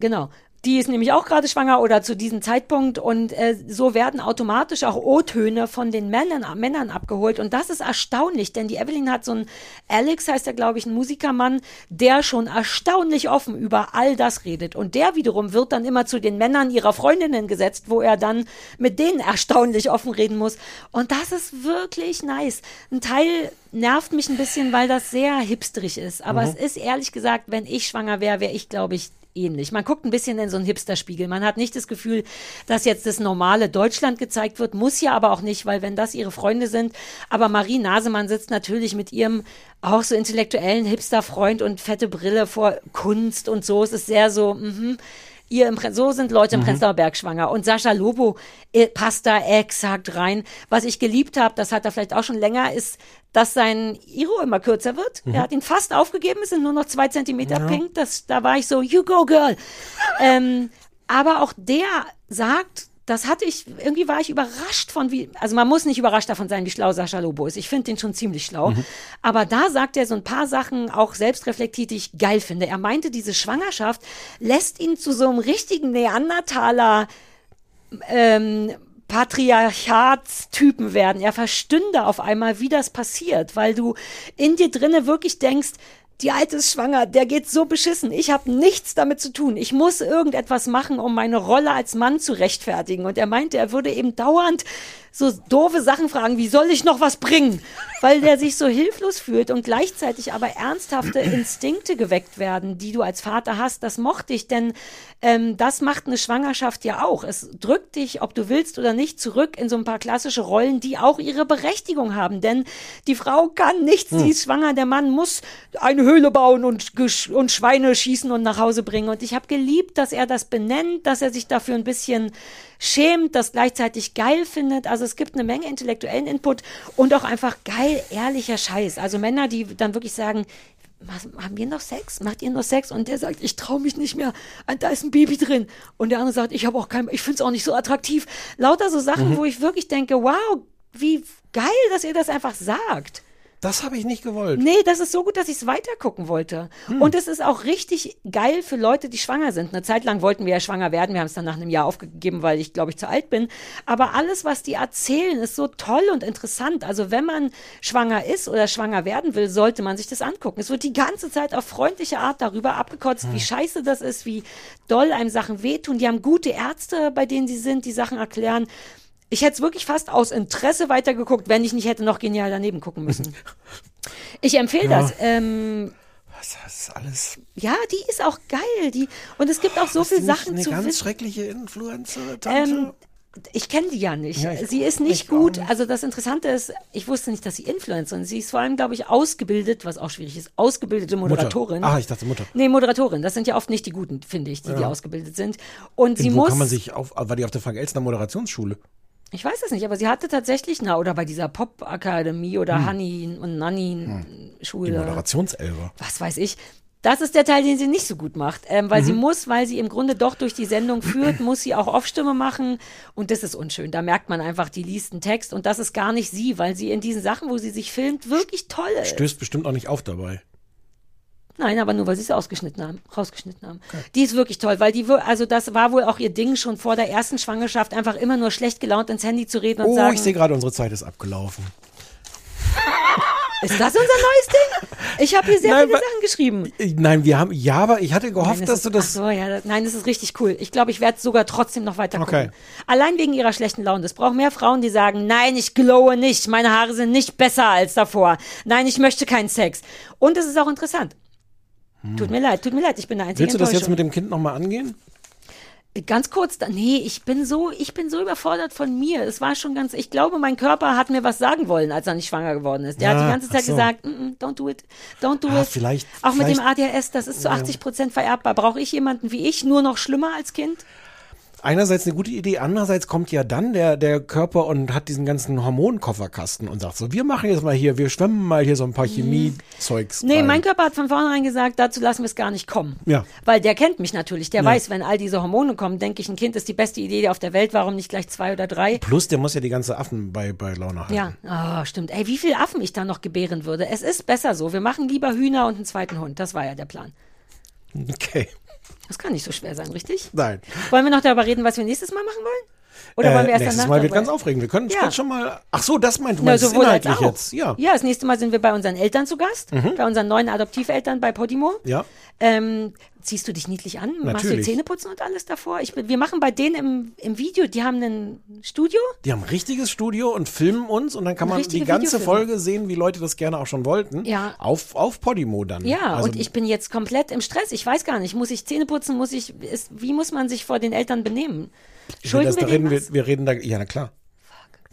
genau. Die ist nämlich auch gerade schwanger oder zu diesem Zeitpunkt. Und äh, so werden automatisch auch O-Töne von den Männern, Männern abgeholt. Und das ist erstaunlich, denn die Evelyn hat so einen, Alex heißt er glaube ich, ein Musikermann, der schon erstaunlich offen über all das redet. Und der wiederum wird dann immer zu den Männern ihrer Freundinnen gesetzt, wo er dann mit denen erstaunlich offen reden muss. Und das ist wirklich nice. Ein Teil nervt mich ein bisschen, weil das sehr hipsterig ist, aber es ist ehrlich gesagt, wenn ich schwanger wäre, wäre ich glaube ich ähnlich. Man guckt ein bisschen in so einen Hipster-Spiegel. Man hat nicht das Gefühl, dass jetzt das normale Deutschland gezeigt wird, muss ja aber auch nicht, weil wenn das ihre Freunde sind. Aber Marie Nasemann sitzt natürlich mit ihrem auch so intellektuellen Hipster-Freund und fette Brille vor Kunst und so. Es ist sehr so, mhm. Ihr im, Pre- so sind Leute im Prenzlauer Berg schwanger. Und Sascha Lobo äh, passt da exakt rein. Was ich geliebt habe, das hat er vielleicht auch schon länger, ist, dass sein Iro immer kürzer wird. Er hat ihn fast aufgegeben, es sind nur noch zwei Zentimeter pink. Das, da war ich so, you go girl. ähm, aber auch der sagt, das hatte ich, irgendwie war ich überrascht von wie, also man muss nicht überrascht davon sein, wie schlau Sascha Lobo ist. Ich finde den schon ziemlich schlau. Aber da sagt er so ein paar Sachen auch selbstreflektiert, die ich geil finde. Er meinte, diese Schwangerschaft lässt ihn zu so einem richtigen Neandertaler ähm, Patriarchatstypen werden. Er verstünde auf einmal, wie das passiert, weil du in dir drinne wirklich denkst, die Alte ist schwanger, der geht so beschissen. Ich habe nichts damit zu tun. Ich muss irgendetwas machen, um meine Rolle als Mann zu rechtfertigen. Und er meinte, er würde eben dauernd so doofe Sachen fragen, wie soll ich noch was bringen? Weil der sich so hilflos fühlt und gleichzeitig aber ernsthafte Instinkte geweckt werden, die du als Vater hast. Das mochte ich, denn ähm, das macht eine Schwangerschaft ja auch. Es drückt dich, ob du willst oder nicht, zurück in so ein paar klassische Rollen, die auch ihre Berechtigung haben. Denn die Frau kann nichts, sie ist schwanger, der Mann muss eine Höhle bauen und, und Schweine schießen und nach Hause bringen. Und ich habe geliebt, dass er das benennt, dass er sich dafür ein bisschen schämt, das gleichzeitig geil findet. Also es gibt eine Menge intellektuellen Input und auch einfach geil, ehrlicher Scheiß. Also Männer, die dann wirklich sagen, was, haben wir noch Sex? Macht ihr noch Sex? Und der sagt, ich traue mich nicht mehr. Und Da ist ein Baby drin. Und der andere sagt, ich habe auch kein, ich finde es auch nicht so attraktiv. Lauter so Sachen, wo ich wirklich denke, wow, wie geil, dass ihr das einfach sagt. Das habe ich nicht gewollt. Nee, das ist so gut, dass ich es weitergucken wollte. Hm. Und es ist auch richtig geil für Leute, die schwanger sind. Eine Zeit lang wollten wir ja schwanger werden. Wir haben es dann nach einem Jahr aufgegeben, weil ich, glaube ich, zu alt bin. Aber alles, was die erzählen, ist so toll und interessant. Also wenn man schwanger ist oder schwanger werden will, sollte man sich das angucken. Es wird die ganze Zeit auf freundliche Art darüber abgekotzt, Hm. wie scheiße das ist, wie doll einem Sachen wehtun. Die haben gute Ärzte, bei denen sie sind, die Sachen erklären. Ich hätte es wirklich fast aus Interesse weitergeguckt, wenn ich nicht hätte noch genial daneben gucken müssen. Ich empfehle Ja. das. Ähm, Was das ist alles ja, die ist auch geil. Die, und es gibt auch so viele die Sachen zu eine ganz wissen. schreckliche Influencer-Tante. Ähm, ich kenne die ja nicht. Ja, ich- sie ist nicht gut. nicht. Also das Interessante ist, ich wusste nicht, dass sie Influencerin ist. Sie ist vor allem, glaube ich, ausgebildet, was auch schwierig ist, ausgebildete Moderatorin. Mutter. Ah, ich dachte Mutter. Nee, Moderatorin. Das sind ja oft nicht die Guten, finde ich, die, die Ja. ausgebildet sind. Und sie Wo muss. kann man sich auf, war die auf der Frank-Elstner Moderationsschule? Ich weiß es nicht, aber sie hatte tatsächlich, na, oder bei dieser Pop-Akademie oder Hm. Honey und Die Nanny-Schule. Moderationselber. was weiß ich. Das ist der Teil, den sie nicht so gut macht, ähm, weil Mhm. sie muss, weil sie im Grunde doch durch die Sendung führt, muss sie auch Off-Stimme machen und das ist unschön. Da merkt man einfach, die liest einen Text und das ist gar nicht sie, weil sie in diesen Sachen, wo sie sich filmt, wirklich toll ist. Stößt bestimmt auch nicht auf dabei. Nein, aber nur, weil sie es ausgeschnitten haben, rausgeschnitten haben. Die ist wirklich toll, weil die, also das war wohl auch ihr Ding schon vor der ersten Schwangerschaft, einfach immer nur schlecht gelaunt ins Handy zu reden und Oh, sagen, ich sehe gerade, unsere Zeit ist abgelaufen. ist das unser neues Ding? Ich habe hier sehr Nein, viele Sachen geschrieben. Nein, wir haben, ja, aber ich hatte gehofft, Nein, dass ist, du das. Ach so, ja, das, nein, das ist richtig cool. Ich glaube, ich werde sogar trotzdem noch weiter gucken. Okay. Allein wegen ihrer schlechten Laune. Es braucht mehr Frauen, die sagen, nein, ich glowe nicht, meine Haare sind nicht besser als davor. Nein, ich möchte keinen Sex. Und es ist auch interessant. Tut mir leid, tut mir leid, ich bin der einzige Willst du das jetzt mit dem Kind nochmal angehen? Ganz kurz, nee, ich bin so, ich bin so überfordert von mir. Es war schon ganz, ich glaube, mein Körper hat mir was sagen wollen, als er nicht schwanger geworden ist. Der Ja, hat die ganze ach Zeit so. gesagt, mm, mm, don't do it, don't do Ah, it. vielleicht- Auch mit dem vielleicht- ADHS, das ist zu 80 Prozent vererbbar. Brauche ich jemanden wie ich, nur noch schlimmer als Kind? Einerseits eine gute Idee, andererseits kommt ja dann der, der Körper und hat diesen ganzen Hormonkofferkasten und sagt so, wir machen jetzt mal hier, wir schwemmen mal hier so ein paar Chemiezeugs. Mhm. Nee, rein. mein Körper hat von vornherein gesagt, dazu lassen wir es gar nicht kommen. Ja. Weil der kennt mich natürlich. Der weiß, wenn all diese Hormone kommen, denke ich, ein Kind ist die beste Idee auf der Welt. Warum nicht gleich zwei oder drei? Plus, der muss ja die ganze Affen bei, bei Laune halten. Ja, oh, stimmt. Ey, wie viel Affen ich da noch gebären würde. Es ist besser so. Wir machen lieber Hühner und einen zweiten Hund. Das war ja der Plan. Okay. Das kann nicht so schwer sein, richtig? Nein. Wollen wir noch darüber reden, was wir nächstes Mal machen wollen? Oder wollen wir erst Äh, nächstes Mal wird ganz aufregend. Wir können uns Ja. schon mal. Ach so, das meint du Na, meinst als inhaltlich jetzt. Ja. ja, das nächste Mal sind wir bei unseren Eltern zu Gast, Mhm. bei unseren neuen Adoptiveltern bei Podimo. Ja. Ähm, ziehst du dich niedlich an? Machst du Natürlich. Zähne putzen und alles davor? Ich wir machen bei denen im, im Video, die haben ein Studio. Die haben ein richtiges Studio und filmen uns und dann kann man die ganze Videofilme. Folge sehen, wie Leute das gerne auch schon wollten. Ja. Auf, auf Podimo dann. Ja, Also, und ich bin jetzt komplett im Stress. Ich weiß gar nicht, muss ich Zähne putzen? Muss ich, ist, wie muss man sich vor den Eltern benehmen? Schulden wir reden wir, wir reden da, ja, na klar.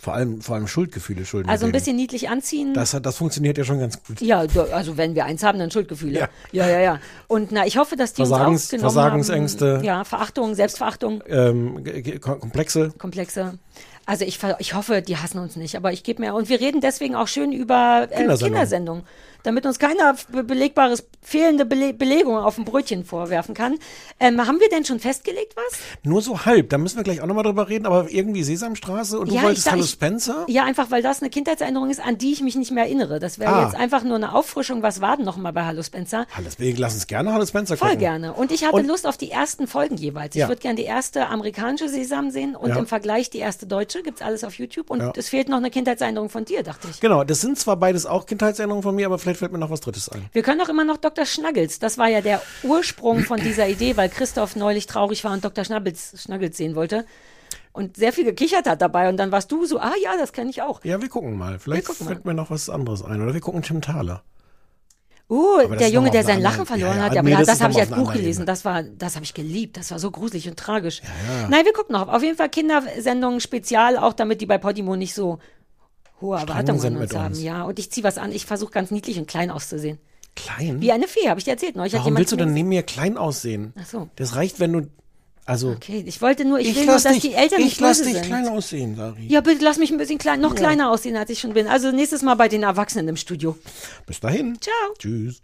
Vor allem, vor allem Schuldgefühle schulden Also ein bisschen niedlich anziehen. Das, das funktioniert ja schon ganz gut. ja, also wenn wir eins haben, dann Schuldgefühle. Ja. Ja, ja, ja. Und na, ich hoffe, dass die Versagens- uns auch genommen Versagensängste. Haben. Ja, Verachtung, Selbstverachtung, Ähm, Komplexe. Komplexe. Also ich, ich hoffe, die hassen uns nicht, aber ich gebe mir und wir reden deswegen auch schön über äh, Kindersendung. Kindersendung, damit uns keiner be belegbares fehlende Bele Belegung auf dem Brötchen vorwerfen kann. Ähm, haben wir denn schon festgelegt was? Nur so halb. Da müssen wir gleich auch nochmal drüber reden, aber irgendwie Sesamstraße und du Ja, wolltest ich Hallo ich- Spencer? Ja, einfach weil das eine Kindheitserinnerung ist, an die ich mich nicht mehr erinnere. Das wäre Ah. jetzt einfach nur eine Auffrischung. Was war denn noch mal bei Hallo Spencer? Wir lassen uns gerne Hallo Spencer Voll gucken. gerne. Und ich hatte Und- Lust auf die ersten Folgen jeweils. Ich Ja. würde gerne die erste amerikanische Sesam sehen und Ja. im Vergleich die erste deutsche. Gibt's alles auf YouTube. Und es fehlt noch eine Kindheitserinnerung von dir, dachte ich. Genau, das sind zwar beides auch Kindheitserinnerungen von mir, aber vielleicht fällt mir noch was Drittes ein. Wir können auch immer noch Dr. Schnaggels. Das war ja der Ursprung von dieser Idee, weil Christoph neulich traurig war und Dr. Schnaggels, Schnaggels sehen wollte. Und sehr viel gekichert hat dabei. Und dann warst du so, ah ja, das kenne ich auch. Ja, wir gucken mal. Vielleicht gucken fällt mir noch was anderes ein. Oder wir gucken Tim Thaler. Uh, der Junge, der sein Lachen verloren ja, ja, hat. Ja, nee, aber das das, habe ich als Buch gelesen. Ebene. Das war, das habe ich geliebt. Das war so gruselig und tragisch. ja. Nein, wir gucken noch. Auf jeden Fall Kindersendungen spezial, auch damit die bei Podimo nicht so hohe Erwartungen sind an uns mit haben. uns. Ja, und ich ziehe was an. Ich versuche ganz niedlich und klein auszusehen. Klein? Wie eine Fee, habe ich dir erzählt. Neulich Warum willst du denn neben mir klein aussehen? Ach so. Das reicht, wenn du. Also. Okay, ich wollte nur, ich, will lass nur, dass dich, die Eltern ich nicht lass böse dich sind. klein aussehen, Sari. Ja, bitte lass mich ein bisschen klein, noch kleiner aussehen, als ich schon bin. Also nächstes Mal bei den Erwachsenen im Studio. Bis dahin. Ciao. Tschüss.